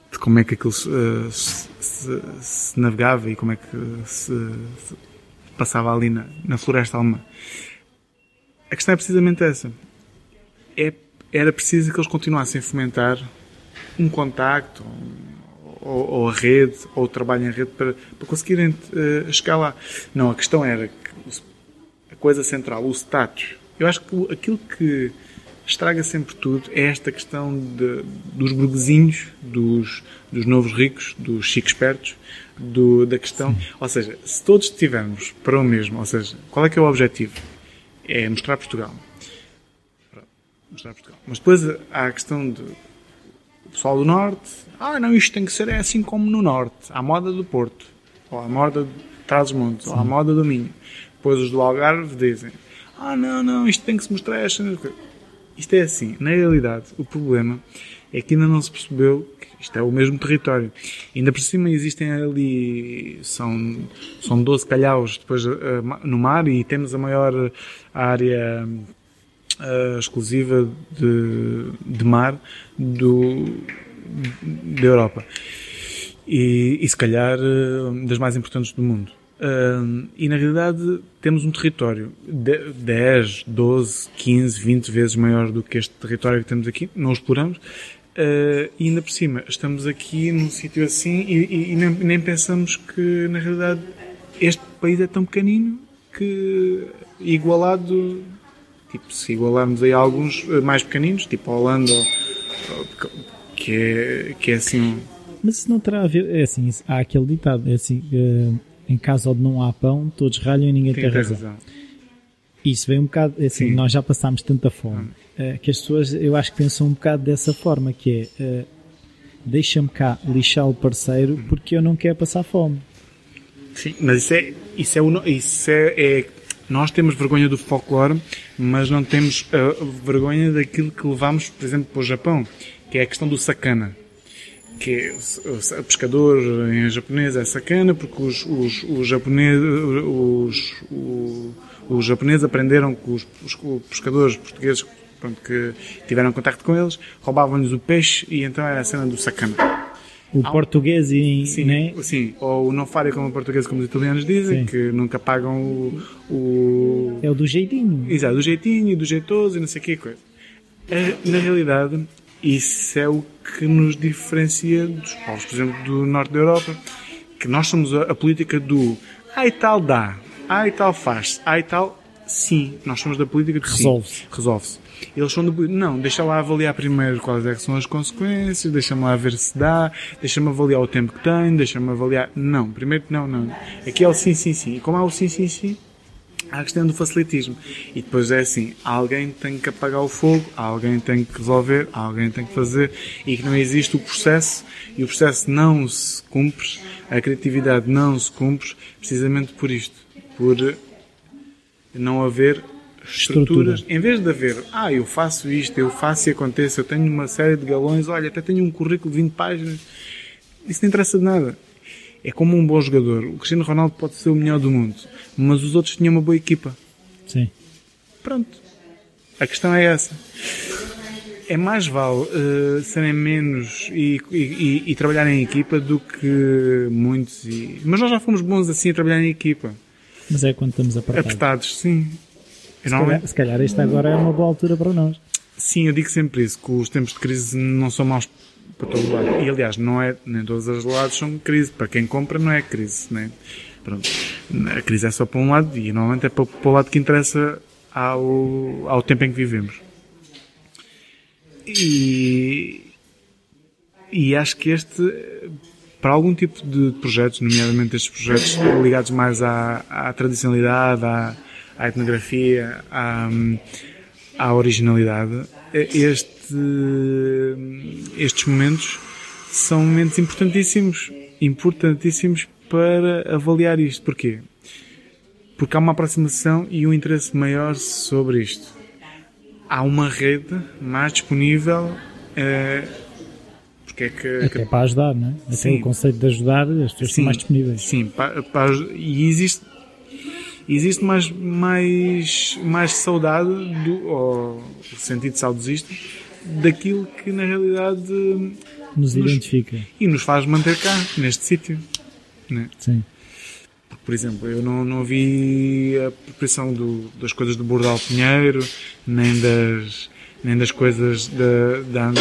de como é que aquilo se, se, se, navegava e como é que se, se passava ali na, na floresta alemã. A questão é precisamente essa. É era preciso que eles continuassem a fomentar um contacto, ou, ou, a rede, ou o trabalho em rede para, para conseguirem uh, chegar lá. Não, a questão era que a coisa central, o status. Eu acho que aquilo que estraga sempre tudo é esta questão de, dos burguesinhos, dos, dos novos ricos, dos chiques espertos, do, da questão. Sim. Ou seja, se todos estivermos para o mesmo, ou seja, qual é que é o objetivo? É mostrar Portugal mostrar Portugal. Mas depois há a questão de o pessoal do Norte, ah não, isto tem que ser assim como no Norte, à moda do Porto, ou à moda de Trás-os-Montes, ou à moda do Minho. Depois os do Algarve dizem, ah não, não, isto tem que se mostrar esta... Isto é assim, na realidade, o problema é que ainda não se percebeu que isto é o mesmo território. Ainda por cima existem ali, são, são 12 calhaus depois uh, no mar e temos a maior área uh, exclusiva de, de mar do, da Europa. E, e se calhar uh, das mais importantes do mundo. Uh, e na realidade temos um território de 10, 12, 15, 20 vezes maior do que este território que temos aqui, não o exploramos, uh, e ainda por cima estamos aqui num sítio assim e, e, e nem, nem, pensamos que na realidade este país é tão pequenino que igualado Tipo, se igualarmos aí alguns eh, mais pequeninos, tipo a Holanda, que é, que é assim. Mas isso não terá a ver. É assim, há aquele ditado: é assim, uh, em casa onde não há pão, todos ralham e ninguém tem, tem razão. razão. Isso vem um bocado, assim, Sim. nós já passámos tanta fome, hum. que as pessoas, eu acho que pensam um bocado dessa forma, que é, deixa-me cá lixar o parceiro hum. porque eu não quero passar fome. Sim, mas isso é, isso é, isso é, é nós temos vergonha do folclore, mas não temos uh, vergonha daquilo que levamos, por exemplo, para o Japão, que é a questão do sakana. Que é, o, pescador em japonês é sakana, porque os, os, os japoneses, os, os, os japoneses aprenderam que os, os pescadores portugueses pronto, que tiveram contato com eles roubavam-lhes o peixe e então era a cena do sakana. O português e. Sim, né? sim, ou o não farem como o português, como os italianos dizem, sim. que nunca pagam o, o. É o do jeitinho. Exato, do jeitinho, do jeitoso e não sei o que coisa. Na realidade, isso é o que nos diferencia dos povos, por exemplo, do norte da Europa, que nós somos a, a política do ai tal dá, ai tal faz, ai tal sim. Nós somos da política de resolve-se. Resolve-se. Eles são do. Não, deixa lá avaliar primeiro quais é são as consequências, deixa-me lá ver se dá, deixa-me avaliar o tempo que tem, deixa-me avaliar. Não, primeiro não, não. Aqui é o sim, sim, sim. E como há o sim, sim, sim, há a questão do facilitismo. E depois é assim: alguém tem que apagar o fogo, alguém tem que resolver, alguém tem que fazer, e que não existe o processo, e o processo não se cumpre, a criatividade não se cumpre, precisamente por isto. Por não haver estruturas, Estrutura. em vez de haver, ah, eu faço isto, eu faço e acontece, eu tenho uma série de galões, olha, até tenho um currículo de 20 páginas, isso não interessa de nada. É como um bom jogador. O Cristiano Ronaldo pode ser o melhor do mundo, mas os outros tinham uma boa equipa. Sim. Pronto. A questão é essa. É mais vale uh, serem menos e, e, e, trabalhar em equipa do que muitos. E... Mas nós já fomos bons assim a trabalhar em equipa. Mas é quando estamos apertados. Apertados, sim. Se calhar, se calhar esta agora é uma boa altura para nós. Sim, eu digo sempre isso, que os tempos de crise não são maus para todo lado. E aliás, não é, nem todos os lados são crise. Para quem compra não é crise, né? Pronto. A crise é só para um lado e normalmente é para, para o lado que interessa ao, ao tempo em que vivemos. E, e acho que este, para algum tipo de projetos, nomeadamente estes projetos ligados mais à, à tradicionalidade, à, à etnografia, à, à originalidade, este, estes momentos são momentos importantíssimos, importantíssimos para avaliar isto. Porquê? Porque há uma aproximação e um interesse maior sobre isto. Há uma rede mais disponível eh, porque é que, Até para ajudar, não é? Até sim. o conceito de ajudar, as pessoas sim, mais disponíveis. Sim, para, para, e existe existe mais, mais, mais saudade, do, ou sentido saudosista, daquilo que na realidade nos, nos identifica e nos faz manter cá, neste sítio. Né? Sim. Por exemplo, eu não, não vi a apropriação do, das coisas do Bordal Pinheiro, nem das, nem das coisas da, da,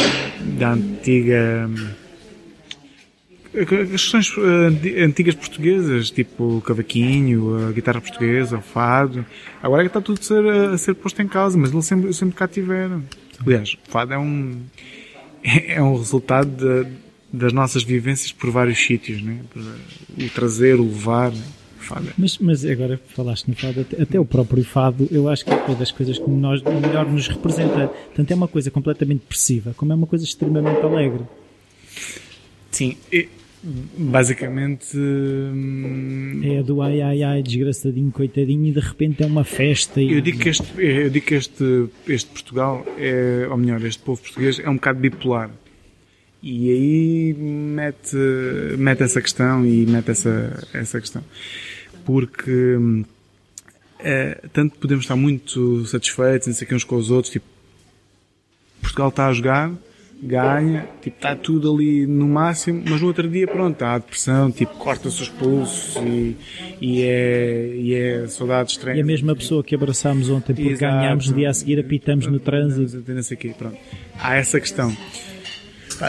da antiga as questões uh, antigas portuguesas, tipo o cavaquinho, a guitarra portuguesa, o fado, agora é que está tudo a ser, a ser posto em causa, mas eles sempre, sempre cá tiveram. Aliás, o fado é um, é um resultado de, das nossas vivências por vários sítios, né? o trazer, o levar. Né? Fado. Mas, mas agora falaste no fado, até, até, o próprio fado, eu acho que é das coisas que nós, melhor nos representa. Tanto é uma coisa completamente depressiva, como é uma coisa extremamente alegre. Sim, Basicamente. Hum, é do ai ai ai, desgraçadinho, coitadinho, e de repente é uma festa. E... Eu digo que, este, eu digo que este, este Portugal, é, ou melhor, este povo português é um bocado bipolar. E aí mete, mete essa questão e mete essa, essa questão. Porque é, tanto podemos estar muito satisfeitos, não sei uns com os outros, tipo, Portugal está a jogar, ganha, tipo, está tudo ali no máximo, mas no outro dia, pronto, há depressão, tipo, corta-se os pulsos e, e, é, e é saudade estranha. E a mesma pessoa que abraçámos ontem porque Exato. ganhámos, no dia a seguir apitamos no trânsito. Não sei quê, pronto. Há essa questão.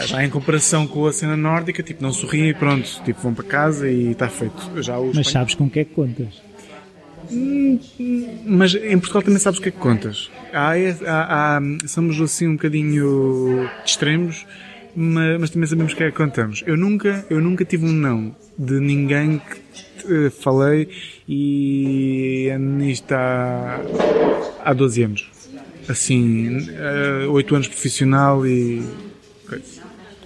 Já em comparação com a cena nórdica, tipo, não sorriem e pronto, tipo, vão para casa e está feito. Já mas sabes com o que é que contas? Hum, mas em Portugal também sabes o que é que contas. Há, há, há, somos assim um bocadinho extremos, mas, mas, também sabemos o que é que contamos. Eu nunca, eu nunca tive um não de ninguém que uh, falei e ando nisto há, há 12 anos. Assim, uh, 8 anos profissional e.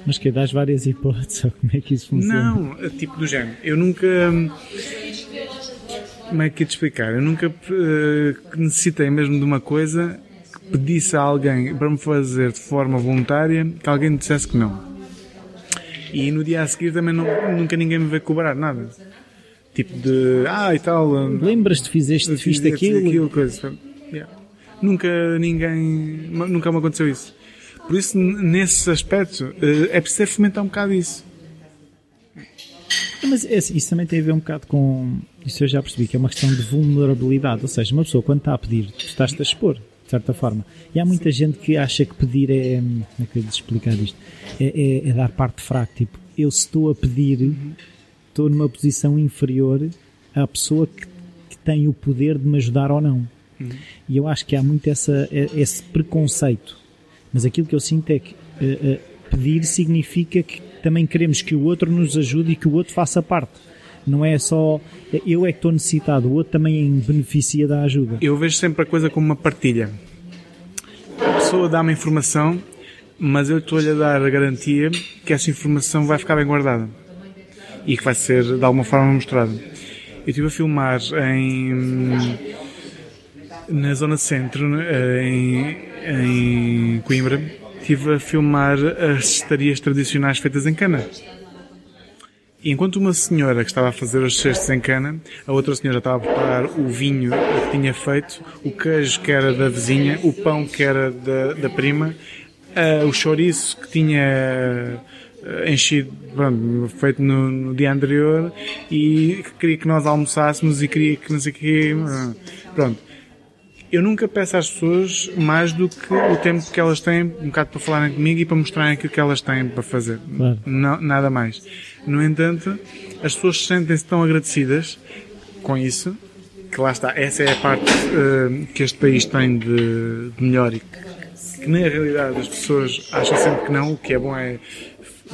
Mas que dás várias hipóteses, como é que isso funciona? Não, tipo do género. Eu nunca. Como é que ia te explicar? Eu nunca uh, necessitei mesmo de uma coisa que pedisse a alguém para me fazer de forma voluntária que alguém me dissesse que não. E no dia a seguir também não, nunca ninguém me veio cobrar nada. Tipo de, ah e tal. Lembras-te, fizeste, fiz aquilo? aquilo coisa. Yeah. Nunca ninguém, nunca me aconteceu isso. Por isso, nesse aspecto, eh, é preciso fomentar um bocado isso. Mas é assim, isso também tem a ver um bocado com. Isso eu já percebi que é uma questão de vulnerabilidade. Ou seja, uma pessoa, quando está a pedir, tu estás-te a expor, de certa forma. E há muita gente que acha que pedir é. Como é que eu explicar isto? É, é, é, dar parte fraca. Tipo, eu se estou a pedir, estou numa posição inferior à pessoa que, que tem o poder de me ajudar ou não. Uhum. E eu acho que há muito essa, esse preconceito. Mas aquilo que eu sinto é que uh, uh, pedir significa que também queremos que o outro nos ajude e que o outro faça parte. Não é só eu é que estou necessitado, o outro também beneficia da ajuda. Eu vejo sempre a coisa como uma partilha. A pessoa dá-me informação, mas eu estou-lhe a dar a garantia que essa informação vai ficar bem guardada e que vai ser de alguma forma mostrada. Eu estive a filmar em na zona centro, em, em Coimbra, estive a filmar as estarias tradicionais feitas em cana. E enquanto uma senhora que estava a fazer os cestos em cana, a outra senhora estava a preparar o vinho que tinha feito, o queijo que era da vizinha, o pão que era da, da prima, uh, o chouriço que tinha uh, enchido, pronto, feito no, no, dia anterior e que queria que nós almoçássemos e queria que não sei o quê. Pronto eu nunca peço às pessoas mais do que o tempo que elas têm, um bocado para falarem comigo e para mostrarem aquilo que elas têm para fazer. Claro. Não, nada mais. No entanto, as pessoas sentem-se tão agradecidas com isso, que lá está, essa é a parte uh, que este país tem de, de melhor e que, que, na realidade as pessoas acham sempre que não, o que é bom é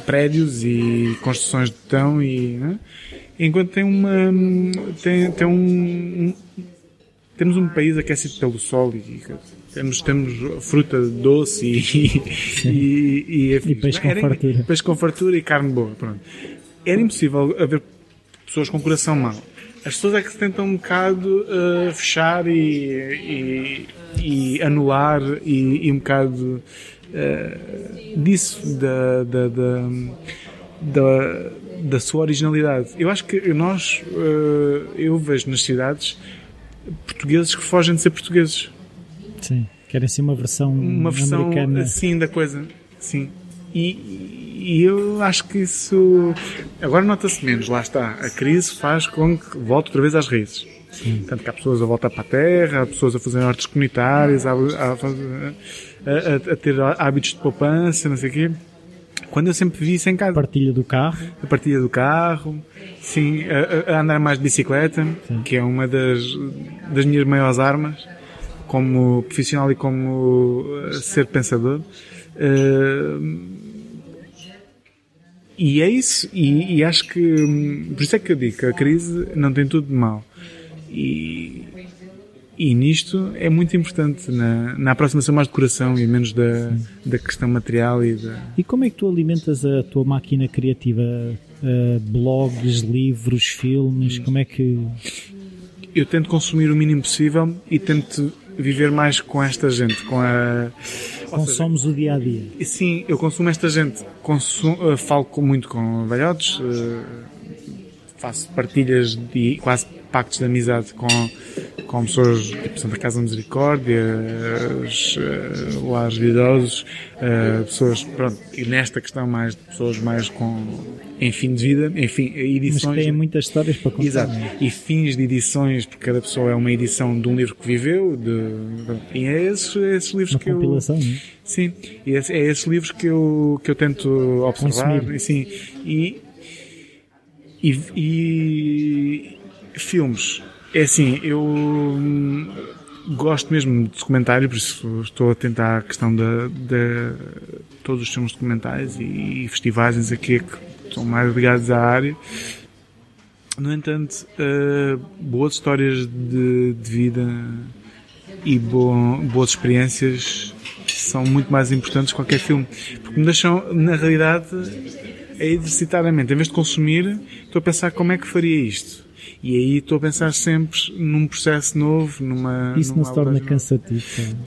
prédios e construções de betão e, né? enquanto tem uma, tem, tem um, temos um país aquecido pelo sol e temos, temos fruta doce e, e, e, e, peixe com fartura. Peixe com fartura e carne boa. Pronto. Era impossível haver pessoas com coração mau. As pessoas é que se tentam um bocado uh, fechar e, e, anular e, um bocado uh, disso da, da, da, da, da sua originalidade. Eu acho que nós, uh, eu vejo nas cidades portugueses que fogem de ser portugueses. Sim, querem ser uma versão uma versão americana. assim da coisa, sim. E, e eu acho que isso agora nota-se menos, lá está. A crise faz com que volte outra vez às raízes. Sim. Tanto que há pessoas a voltar para a terra, há pessoas a fazer hortas comunitárias, a, a, a, a, ter hábitos de poupança, não sei o quê. Quando eu sempre vi isso em casa. Partilha do carro. A partilha do carro. Sim, a, a andar mais de bicicleta, Sim. que é uma das, das minhas maiores armas, como profissional e como uh, ser pensador. Uh, e é isso, e, e, acho que, por isso é que eu digo que a crise não tem tudo de mal. E, e nisto é muito importante, na, na aproximação mais do coração e menos da, da questão material e da... E como é que tu alimentas a tua máquina criativa? uh, blogs, livros, filmes? Como é que. Eu tento consumir o mínimo possível e tento viver mais com esta gente, com a. Consomos seja, o dia a dia. Sim, eu consumo esta gente. Consumo, uh, falo muito com velhotes, uh, faço partilhas de quase pactos de amizade com, com pessoas tipo Santa Casa Misericórdia, os uh, lares de idosos, uh, pessoas, pronto, e nesta questão mais de pessoas mais com, em fim de vida, enfim, edições. Mas têm muitas histórias para contar. Exato. É? E fins de edições, porque cada pessoa é uma edição de um livro que viveu, de, e é esses, é esses livros uma que compilação, eu. Não é? Sim, e é, é esses livros que eu, que eu tento observar, Consumir. sim, e, e, e filmes. É assim, eu hum, gosto mesmo de documentário, por isso estou atento à questão de, de todos os filmes documentais e festivais aqui que estão mais ligados à área. no entanto, uh, boas histórias de, de vida e bo, boas experiências são muito mais importantes que qualquer filme. Porque me deixam, na realidade, é exercitar a Em vez de consumir, estou a pensar como é que faria isto. E aí estou a pensar sempre num processo novo, numa. Isso numa não se torna cansativo.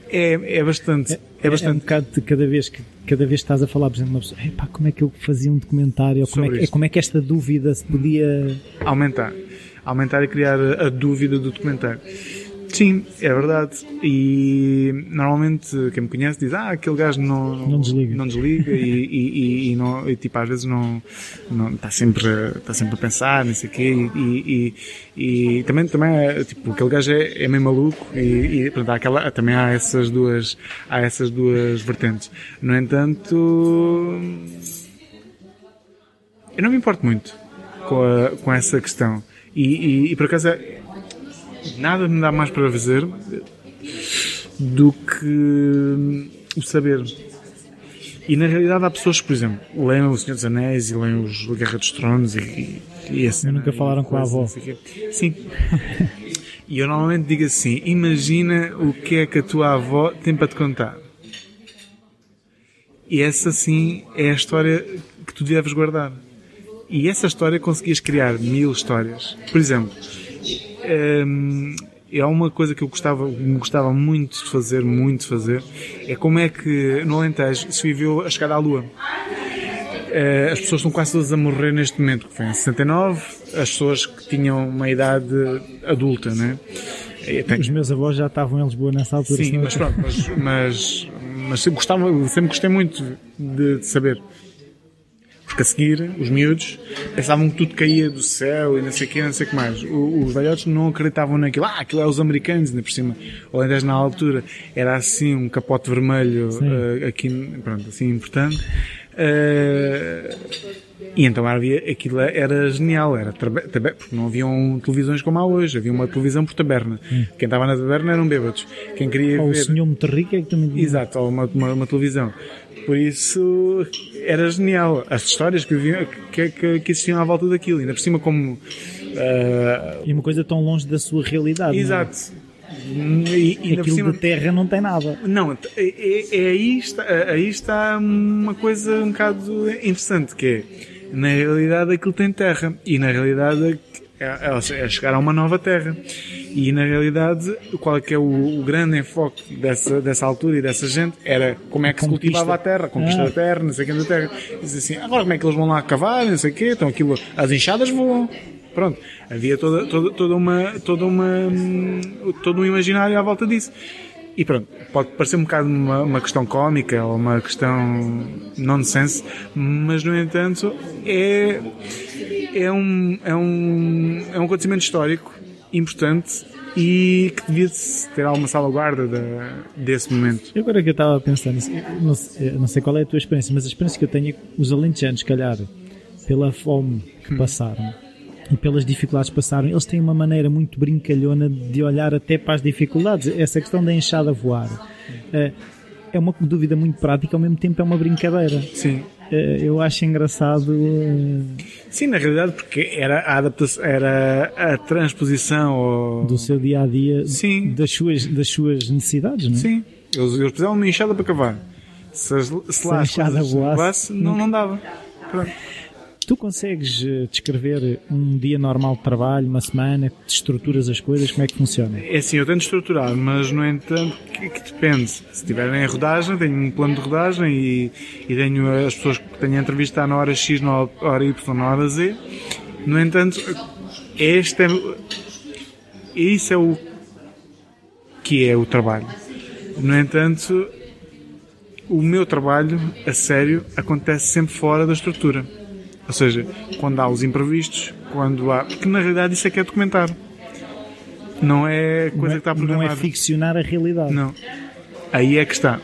É, é bastante. É, é, bastante. É um bocado de cada vez que cada vez estás a falar, por exemplo, uma pessoa, como é que eu fazia um documentário? Como é, que, como é que esta dúvida se podia. Aumentar. Aumentar e criar a dúvida do documentário. Sim, é verdade. E normalmente quem me conhece diz, ah, aquele gajo não, não desliga, não desliga e, e, e, não, e tipo, às vezes não, não está sempre, está sempre a pensar, não sei o quê, e, e, e, também, também é, tipo, aquele gajo é, é meio maluco e, e pronto, há aquela, também há essas duas, há essas duas vertentes. No entanto, eu não me importo muito com, a, com essa questão. E, e, e por acaso nada me dá mais para fazer do que o saber. E na realidade há pessoas que, por exemplo, leem O Senhor dos Anéis e leem os Guerra dos Tronos e, e, e assim. nunca falaram com a avó. Sim. e eu normalmente digo assim: imagina o que é que a tua avó tem para te contar. E essa sim é a história que tu deves guardar. E essa história conseguias criar mil histórias. Por exemplo, é uma coisa que eu gostava, gostava muito de fazer, muito de fazer, é como é que no Alentejo se viveu a chegada à Lua. Eh, as pessoas estão quase todas a morrer neste momento, porque foi em 69, as pessoas que tinham uma idade adulta, né? Os meus avós já estavam em Lisboa nessa altura. Sim, mas pronto, mas, mas, mas sempre, gostava, sempre gostei muito de, de saber. Porque a seguir, os miúdos pensavam que tudo caía do céu e não sei o que, não sei o que mais. O, os velhotes não acreditavam naquilo. Ah, aquilo é os americanos, ainda por cima. Ou ainda na altura era assim um capote vermelho uh, aqui, pronto, assim importante. Uh, e então havia, aquilo era genial, era porque não haviam televisões como há hoje, havia uma televisão por taberna. Hum. Quem estava na taberna eram bêbados. Quem queria ou ver... o senhor muito rico é que também Exato, ou uma, uma, uma televisão. Por isso era genial. As histórias que, viviam, que, que, que existiam à volta daquilo. Ainda por cima, como. Uh... E uma coisa tão longe da sua realidade. É? Exato. E, e Aquilo cima... da terra não tem nada. Não, é, é, é, aí, está, aí está uma coisa um bocado interessante, que é, na realidade aquilo tem terra, e na realidade é, é, é chegar a uma nova terra. E na realidade, qual é que é o, o, grande enfoque dessa, dessa altura e dessa gente? Era como é que se cultivava a terra, a conquista ah. da terra, não sei o que da terra. Diz assim, agora como é que eles vão lá cavar, não sei o quê, então aquilo, as enxadas voam. Pronto. Havia toda, toda, toda uma, toda uma, todo um imaginário à volta disso. E pronto, pode parecer um bocado uma, uma questão cómica ou uma questão nonsense, mas no entanto é, é, um, é, um, é um acontecimento histórico importante e que devia ter alguma salvaguarda desse momento. Eu agora que eu estava a pensar não sei, não sei qual é a tua experiência, mas a experiência que eu tenho é que os alentejanos, calhar, pela fome que hum. E pelas dificuldades que passaram, eles têm uma maneira muito brincalhona de olhar até para as dificuldades. Essa questão da enxada voar eh, é uma dúvida muito prática, ao mesmo tempo é uma brincadeira. Sim. Eh, eu acho engraçado. Eh, Sim, na realidade, porque era a adaptação, era a transposição ao... do seu dia a dia, Sim. Das, suas, das suas necessidades, não é? Sim, eles, eles precisavam de uma enxada para cavar. Se, se, se lá a enxada voasse, não, não dava. Pronto. Tu consegues eh, descrever um dia normal de trabalho, uma semana, que estruturas as coisas, como é que funciona? É assim, eu tento estruturar, mas no entanto, que, que depende. Se estiverem em rodagem, tenho um plano de rodagem e, e tenho as pessoas que tenho a entrevistar na hora X, na hora Y, na hora Z. No entanto, este é, isso é o que é o trabalho. No entanto, o meu trabalho, a sério, acontece sempre fora da estrutura. Ou seja, quando há os imprevistos, quando há. Porque na realidade isso é que é documentar. Não é coisa não que está programada. Não é ficcionar a realidade. Não. Aí é que está.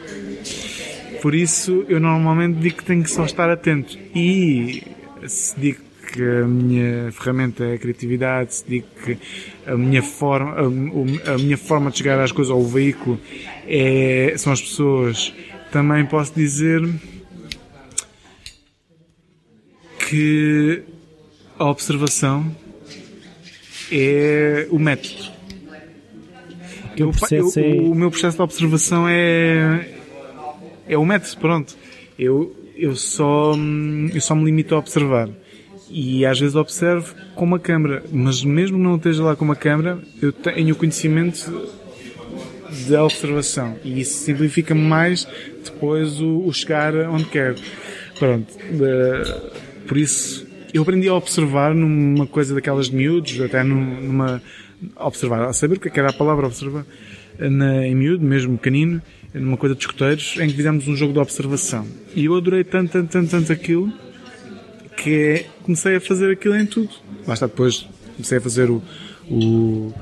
Por isso eu normalmente digo que tenho que só estar atento. E se digo que a minha ferramenta é a criatividade, se digo que a minha forma, a, a minha forma de chegar às coisas, ou o veículo, é, são as pessoas, também posso dizer que a observação é o método. Eu, eu, é... O meu processo de observação é, é o método, pronto. Eu, eu, só, eu só me limito a observar. E às vezes observo com uma câmera, mas mesmo que não esteja lá com uma câmera, eu tenho o conhecimento da observação. E isso simplifica mais depois o, o chegar onde quero. Pronto. Uh, por isso, eu aprendi a observar numa coisa daquelas de miúdos, até numa. observar, a saber o que é era a palavra observar, na, em miúdo, mesmo pequenino, numa coisa de escuteiros, em que fizemos um jogo de observação. E eu adorei tanto, tanto, tanto, tanto aquilo que é, comecei a fazer aquilo em tudo. Está depois, comecei a fazer o, o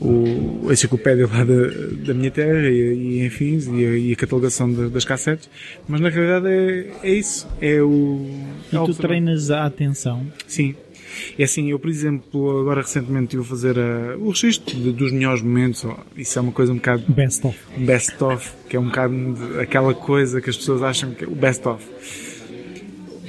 o, a enciclopédia lá da, da minha terra e, e enfim, e a, e a catalogação de, das cassetes, mas na realidade é, é isso. É o. E é tu treinas a atenção? Sim. É assim, eu por exemplo, agora recentemente estive a fazer a, o registro de, dos melhores momentos, isso é uma coisa um bocado. Best of. Best of, que é um bocado aquela coisa que as pessoas acham que é o best of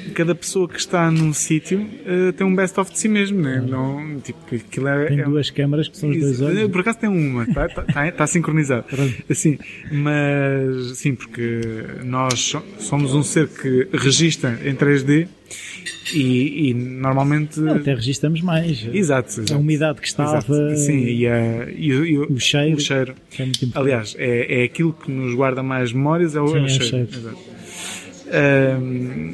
cada pessoa que está num sítio uh, tem um best-of de si mesmo, né? Não, tipo, aquilo é, tem é duas câmaras que são os dois olhos. Por acaso tem uma, está tá, tá, tá sincronizado. assim, mas, sim, porque nós somos um ser que registra em 3D e, e normalmente. Não, até registramos mais. Exato, exato. A umidade que estava. Exato. Sim, e, a, e, e, o cheiro. O cheiro. É Aliás, é, é aquilo que nos guarda mais memórias, é o, sim, é o cheiro. cheiro. Exato. Um,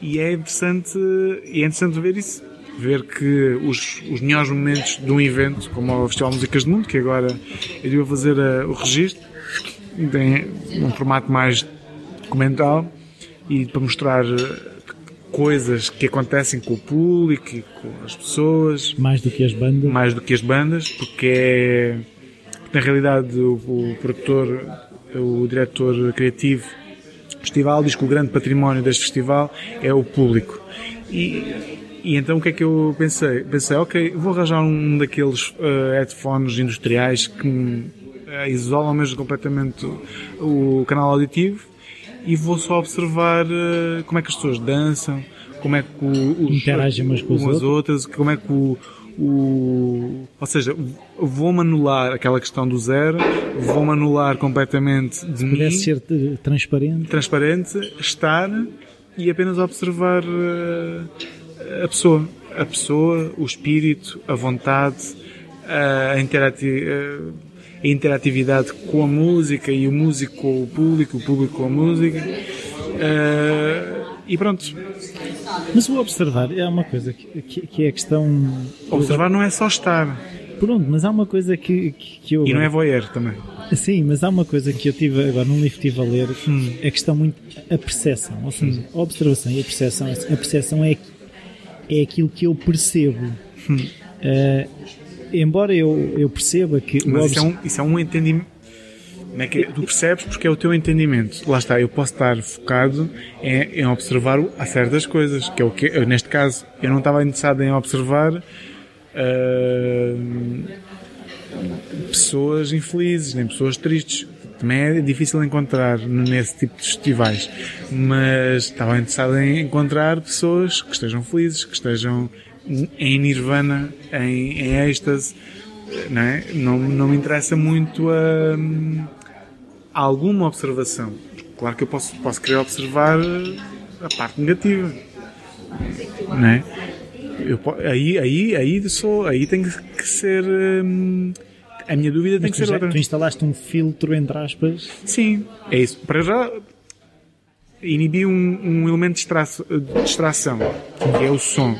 e é interessante, é interessante ver isso. Ver que os, os melhores momentos de um evento, como o Festival de Músicas do Mundo, que agora eu devo fazer uh, o registro, em um formato mais documental, e para mostrar eh, coisas que acontecem com o público e com as pessoas. Mais do que as bandas. Mais do que as bandas, porque é. Na realidade, o, o produtor, o diretor criativo festival diz que o grande património deste festival é o público. E, e então o que é que eu pensei? Pensei, ok, vou arranjar um daqueles uh, headphones industriais que uh, isolam mesmo completamente o, o, canal auditivo e vou só observar uh, como é que as pessoas dançam, como é que o, os, interagem umas com as outras, como é que o, o, ou seja, vou-me anular aquela questão do zero, vou-me anular completamente de mim. Pudesse ser transparente. Transparente, estar e apenas observar uh, a pessoa. A pessoa, o espírito, a vontade, a, interati a interatividade com a música e o músico com o público, o público com a música. E pronto, mas o observar é uma coisa que, que, que é a questão. Observar não é só estar. Pronto, mas há uma coisa que, que, que eu. E não é voyeur também. Sim, mas há uma coisa que eu tive agora num livro que estive a ler, hum. é a questão muito. a percepção. Ou seja, hum. a observação e a percepção. A percepção é, é aquilo que eu percebo. Hum. Uh, embora eu, eu perceba que. Mas isso, é um, isso é um entendimento é que tu percebes porque é o teu entendimento. Lá está, eu posso estar focado em, em observar a certas coisas, que é o que, neste caso, eu não estava interessado em observar uh, pessoas infelizes, nem pessoas tristes. Também é difícil encontrar nesse tipo de festivais. Mas estava interessado em encontrar pessoas que estejam felizes, que estejam em nirvana, em, em êxtase. Não, é? não, não me interessa muito a alguma observação. Claro que eu posso, posso querer observar a parte negativa. Não é? Eu, aí, aí, aí, sou, aí tem que ser. Hum, a minha dúvida Mas tem que ser já, outra. Tu instalaste um filtro, entre aspas. Sim, é isso. Para já, inibi um, um elemento de, distração, de distração, que é o som.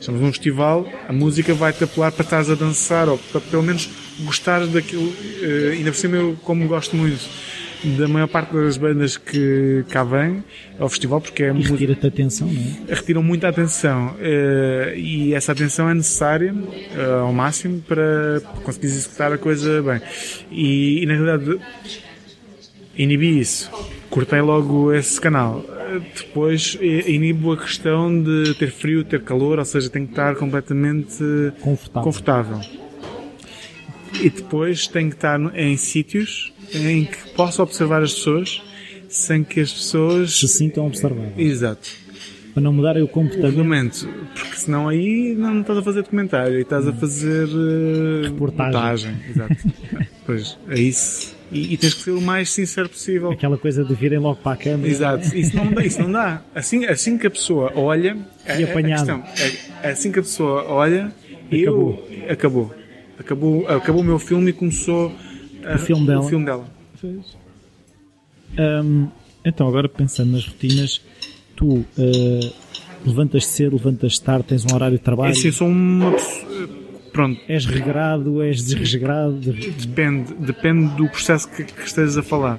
Estamos num festival, a música vai-te apelar para estás a dançar, ou para pelo menos gostar daquilo. Uh, ainda por cima, eu, como gosto muito da maior parte das bandas que cá vêm ao festival, porque é. E retira-te a atenção, não é? Retiram muita atenção. Uh, e essa atenção é necessária uh, ao máximo para conseguir executar a coisa bem. E, e na realidade, inibi isso. Cortei logo esse canal. Depois inibo a questão de ter frio, ter calor, ou seja, tem que estar completamente confortável. confortável e depois tenho que estar em sítios em que possa observar as pessoas sem que as pessoas se sintam observadas. Exato. para não mudarem o comportamento. porque senão aí não estás a fazer documentário, aí estás a fazer uh, reportagem. reportagem. Exato. pois, é isso. E, e, tens que ser o mais sincero possível. Aquela coisa de virem logo para a câmera. Exato, isso não dá. Isso não dá. Assim, assim que a pessoa olha, e é, apanhado. A questão, é, assim que a pessoa olha, acabou. eu acabou. Acabou, acabou o meu filme e começou o filme dela. O filme dela. Um, então, agora pensando nas rotinas, tu uh, levantas cedo, levantas tarde, tens um horário de trabalho? É eu sou uma pessoa. Pronto. És regrado, és desregrado? Depende, depende do processo que, que estejas a falar.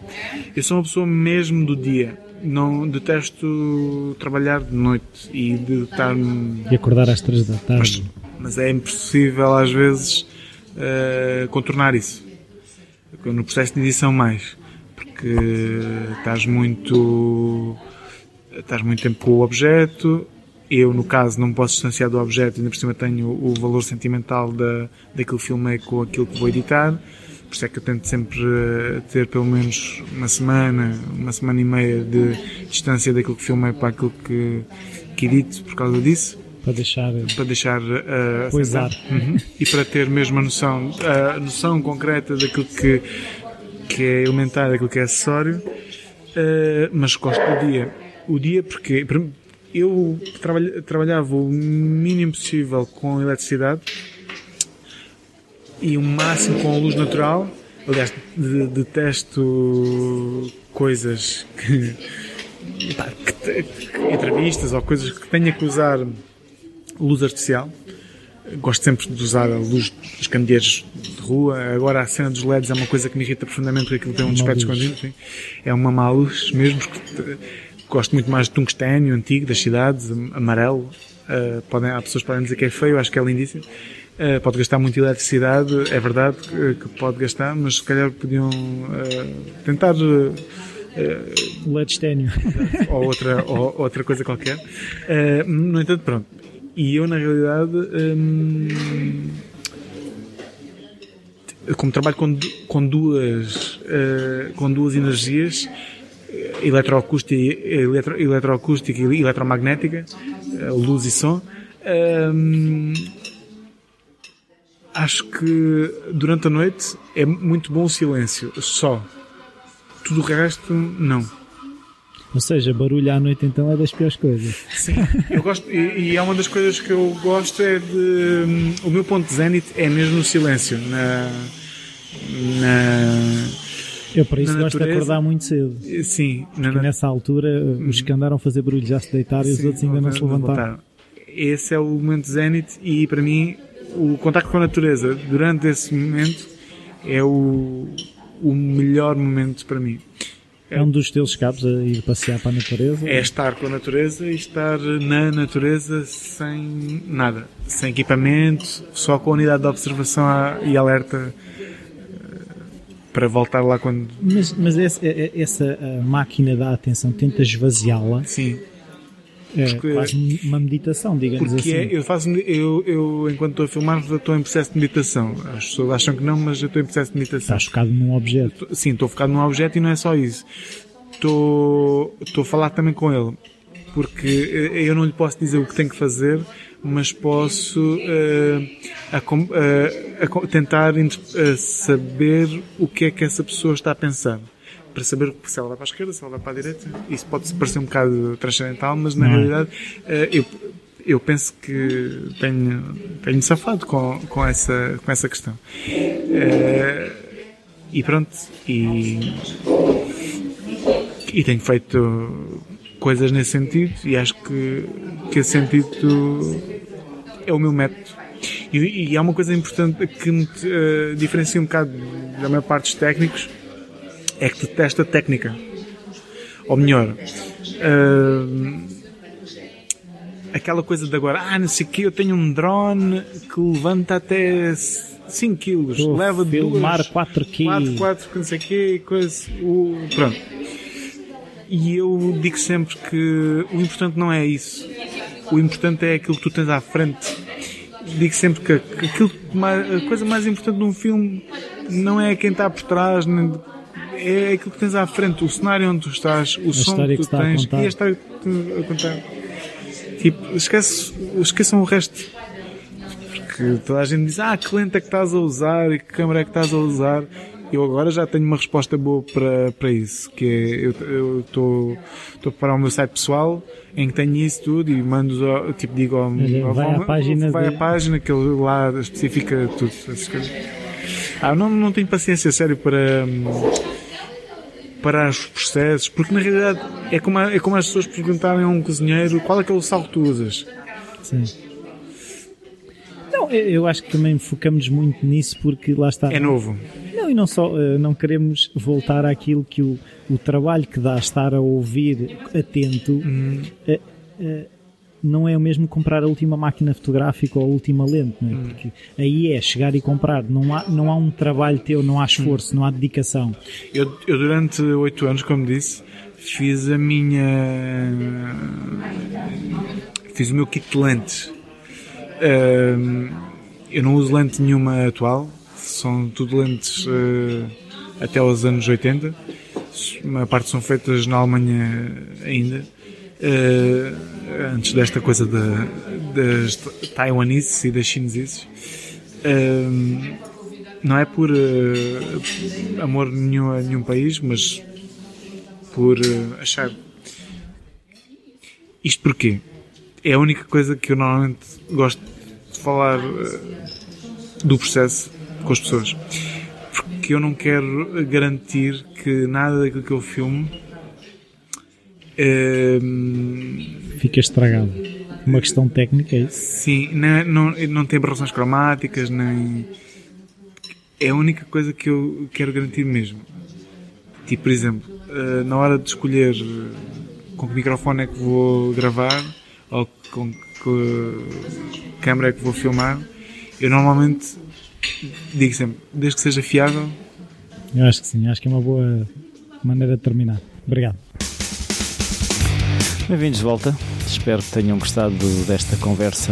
Eu sou uma pessoa mesmo do dia. Não detesto trabalhar de noite e de estar. E acordar às três da tarde. Mas, mas é impossível às vezes uh, contornar isso. No processo de edição mais. Porque estás muito estás muito tempo com o objeto. Eu no caso não posso distanciar do objeto. Ainda por cima tenho o valor sentimental da, daquilo que filmei com aquilo que vou editar. Por isso é que eu tento sempre eh, ter pelo menos uma semana uma semana e meia de distância daquilo que filmei para aquilo que, que edito por causa disso para deixar para deixar uh, poisar uhum. e para ter mesmo a noção a noção concreta daquilo que que é elementar, aquilo que é acessório, uh, mas gosto do dia. O dia porque eu trabalha, trabalhava o mínimo possível com eletricidade e o máximo com a luz natural. Aliás, detesto coisas que, que, que, entrevistas ou coisas que tenha que usar luz artificial gosto sempre de usar a luz dos candeeiros de rua. Agora a cena dos LEDs é uma coisa que me irrita profundamente porque aquilo tem um desperto escondido. Sim. É uma má luz mesmo. Gosto muito mais de tungstênio antigo das cidades, amarelo. Uh, podem, há pessoas que podem dizer que é feio, acho que é lindíssimo. Uh, pode gastar muita eletricidade, é verdade que, que, pode gastar, mas se calhar podiam uh, tentar uh, LED stênio ou outra, ou, outra coisa qualquer. Uh, no entanto, pronto, e eu, na realidade, hum, como trabalho com, com, duas, uh, com duas energias, eletroacústica, eletro, eletroacústica e eletromagnética, uh, luz e som, hum, acho que durante a noite é muito bom o silêncio, só. Tudo o resto, não. Ou seja, barulho à noite então é das piores coisas. Sim, eu gosto, e, e é uma das coisas que eu gosto é de. Um, o meu ponto de zenith é mesmo no silêncio, na. na eu para isso gosto de acordar muito cedo. Sim, na, nessa altura os que andaram a fazer barulho já se deitaram e os outros ainda não se levantaram. Esse é o momento de zenith e para mim o contacto com a natureza durante esse momento é o, o melhor momento para mim. É um dos teus escapes a ir passear para a natureza? É estar com a natureza e estar na natureza sem nada, sem equipamento, só com a unidade de observação e alerta eh, para voltar lá quando. Mas, mas essa, essa máquina da atenção tenta esvaziá-la? Sim. É porque, quase uma meditação, digamos porque assim. É, eu faço, eu, eu, enquanto estou a filmar, estou em processo de meditação. As pessoas acham que não, mas eu estou em processo de meditação. Estás focado num objeto. Sim, estou focado num objeto e não é só isso. Estou, estou a falar também com ele. Porque eh, eu não lhe posso dizer o que tem que fazer, mas posso uh, a, uh, a tentar uh, saber o que é que essa pessoa está a pensar para saber se ela vai para a esquerda, se ela vai para a direita. Isso pode parecer um bocado transcendental, mas na não. É? realidade eh, eu, eu penso que tenho, tenho safado com, com, essa, com essa questão. Eh, e pronto, e, e tenho feito coisas nesse sentido e acho que, que esse sentido é o meu método. E, e há uma coisa importante que me uh, diferencia um bocado da maior parte dos técnicos, é que detesta técnica. Ou melhor, uh, aquela coisa de agora, ah, não sei o que, eu tenho um drone que levanta até 5 kg, leva filmar duas, 4 kg. 4, 4, não sei o que, coisa, o, pronto. E eu digo sempre que o importante não é isso. O importante é aquilo que tu tens à frente. Digo sempre que, aquilo, a coisa mais importante num filme não é quem está por trás, nem é aquilo que tens à frente, o cenário onde tu estás, o a som que tu que tens e a história que tu a contar. Tipo, esquece, esqueçam o resto. Porque toda a gente diz, ah, que lente é que estás a usar e que câmera é que estás a usar. Eu agora já tenho uma resposta boa para, para isso, que é, eu estou a preparar o meu site pessoal, em que tenho isso tudo e mando, tipo, digo ao, ao vai, à página, vai de... à página que ele lá especifica tudo. Ah, não, não tenho paciência, sério, para, para os processos, porque na realidade é como, é como as pessoas perguntarem a um cozinheiro qual é que é o sal que tu usas. Sim. Não, eu acho que também focamos muito nisso porque lá está. É novo. Não, e não só, eh, não queremos voltar àquilo que o, o trabalho que dá estar a ouvir atento uhum. é, é, não é o mesmo comprar a última máquina fotográfica ou a última lente, não é? Uhum. porque aí é chegar e comprar, não há, não há um trabalho teu, não há esforço, uhum. não há dedicação. Eu, eu durante oito anos, como disse, fiz a minha. fiz o meu kit de lentes. eu não uso lente nenhuma atual, são tudo lentes uh, até aos anos 80. Uma parte são feitas na Alemanha ainda. Uh, antes desta coisa da, das taiwaneses e das chineses. Uh, não é por amor nenhum a nenhum país, mas por achar. Isto porquê? É a única coisa que eu normalmente gosto de falar do processo com as pessoas. Porque eu não quero garantir que nada daquilo que eu filmo uh, fica estragado. Uma questão técnica, é isso? Sim, não, não, não tem aberrações cromáticas, nem. É a única coisa que eu quero garantir mesmo. Tipo, por exemplo, uh, na hora de escolher com que microfone é que vou gravar ou com que câmera é que vou filmar, eu normalmente digo sempre, desde que seja fiável. Eu acho que sim, acho que é uma boa maneira de terminar. Obrigado. Bem-vindos de volta. Espero que tenham gostado desta conversa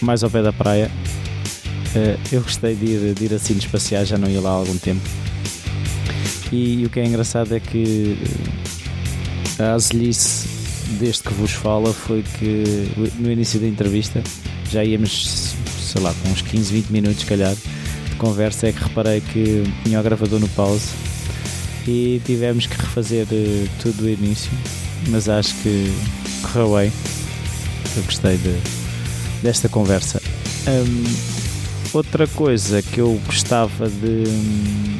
mais ao pé da praia. Eh, eu gostei de ir, de ir assim já não ia lá há algum tempo. E, e o que é engraçado é que a azelice deste que vos fala foi que no início da entrevista já íamos sei lá, com uns 15, 20 minutos, calhar, de conversa, é que reparei que tinha o gravador no pause e tivemos que refazer uh, tudo do início, mas acho que correu bem. Eu gostei de, desta conversa. Um, outra coisa que eu gostava de um,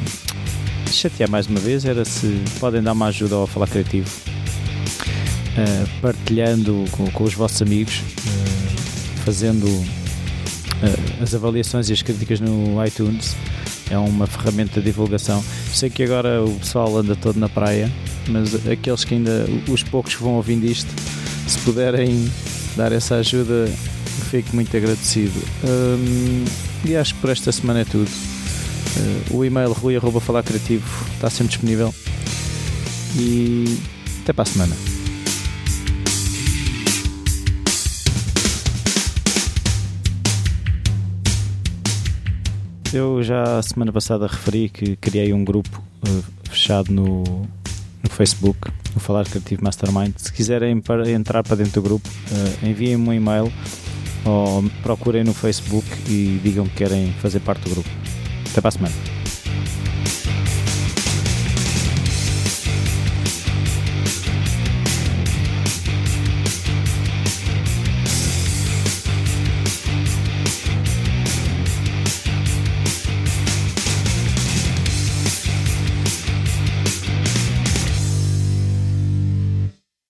chatear mais uma vez era se podem dar uma ajuda ao Falar Criativo, uh, partilhando com, com, os vossos amigos, uh, fazendo uh, as avaliações e as críticas no iTunes. É uma ferramenta de divulgação. Sei que agora o pessoal anda todo na praia, mas aqueles que ainda, os poucos que vão ouvindo isto, se puderem dar essa ajuda, fico muito agradecido. Um, e acho que por esta semana é tudo. Uh, o e-mail rui.falarcreativo está sempre disponível. E até para a semana. Eu já semana passada referi que criei um grupo uh, fechado no, no Facebook, no Falar Criativo Mastermind. Se quiserem para, entrar para dentro do grupo, uh, enviem-me um e-mail ou procurem no Facebook e digam que querem fazer parte do grupo. Até para a semana.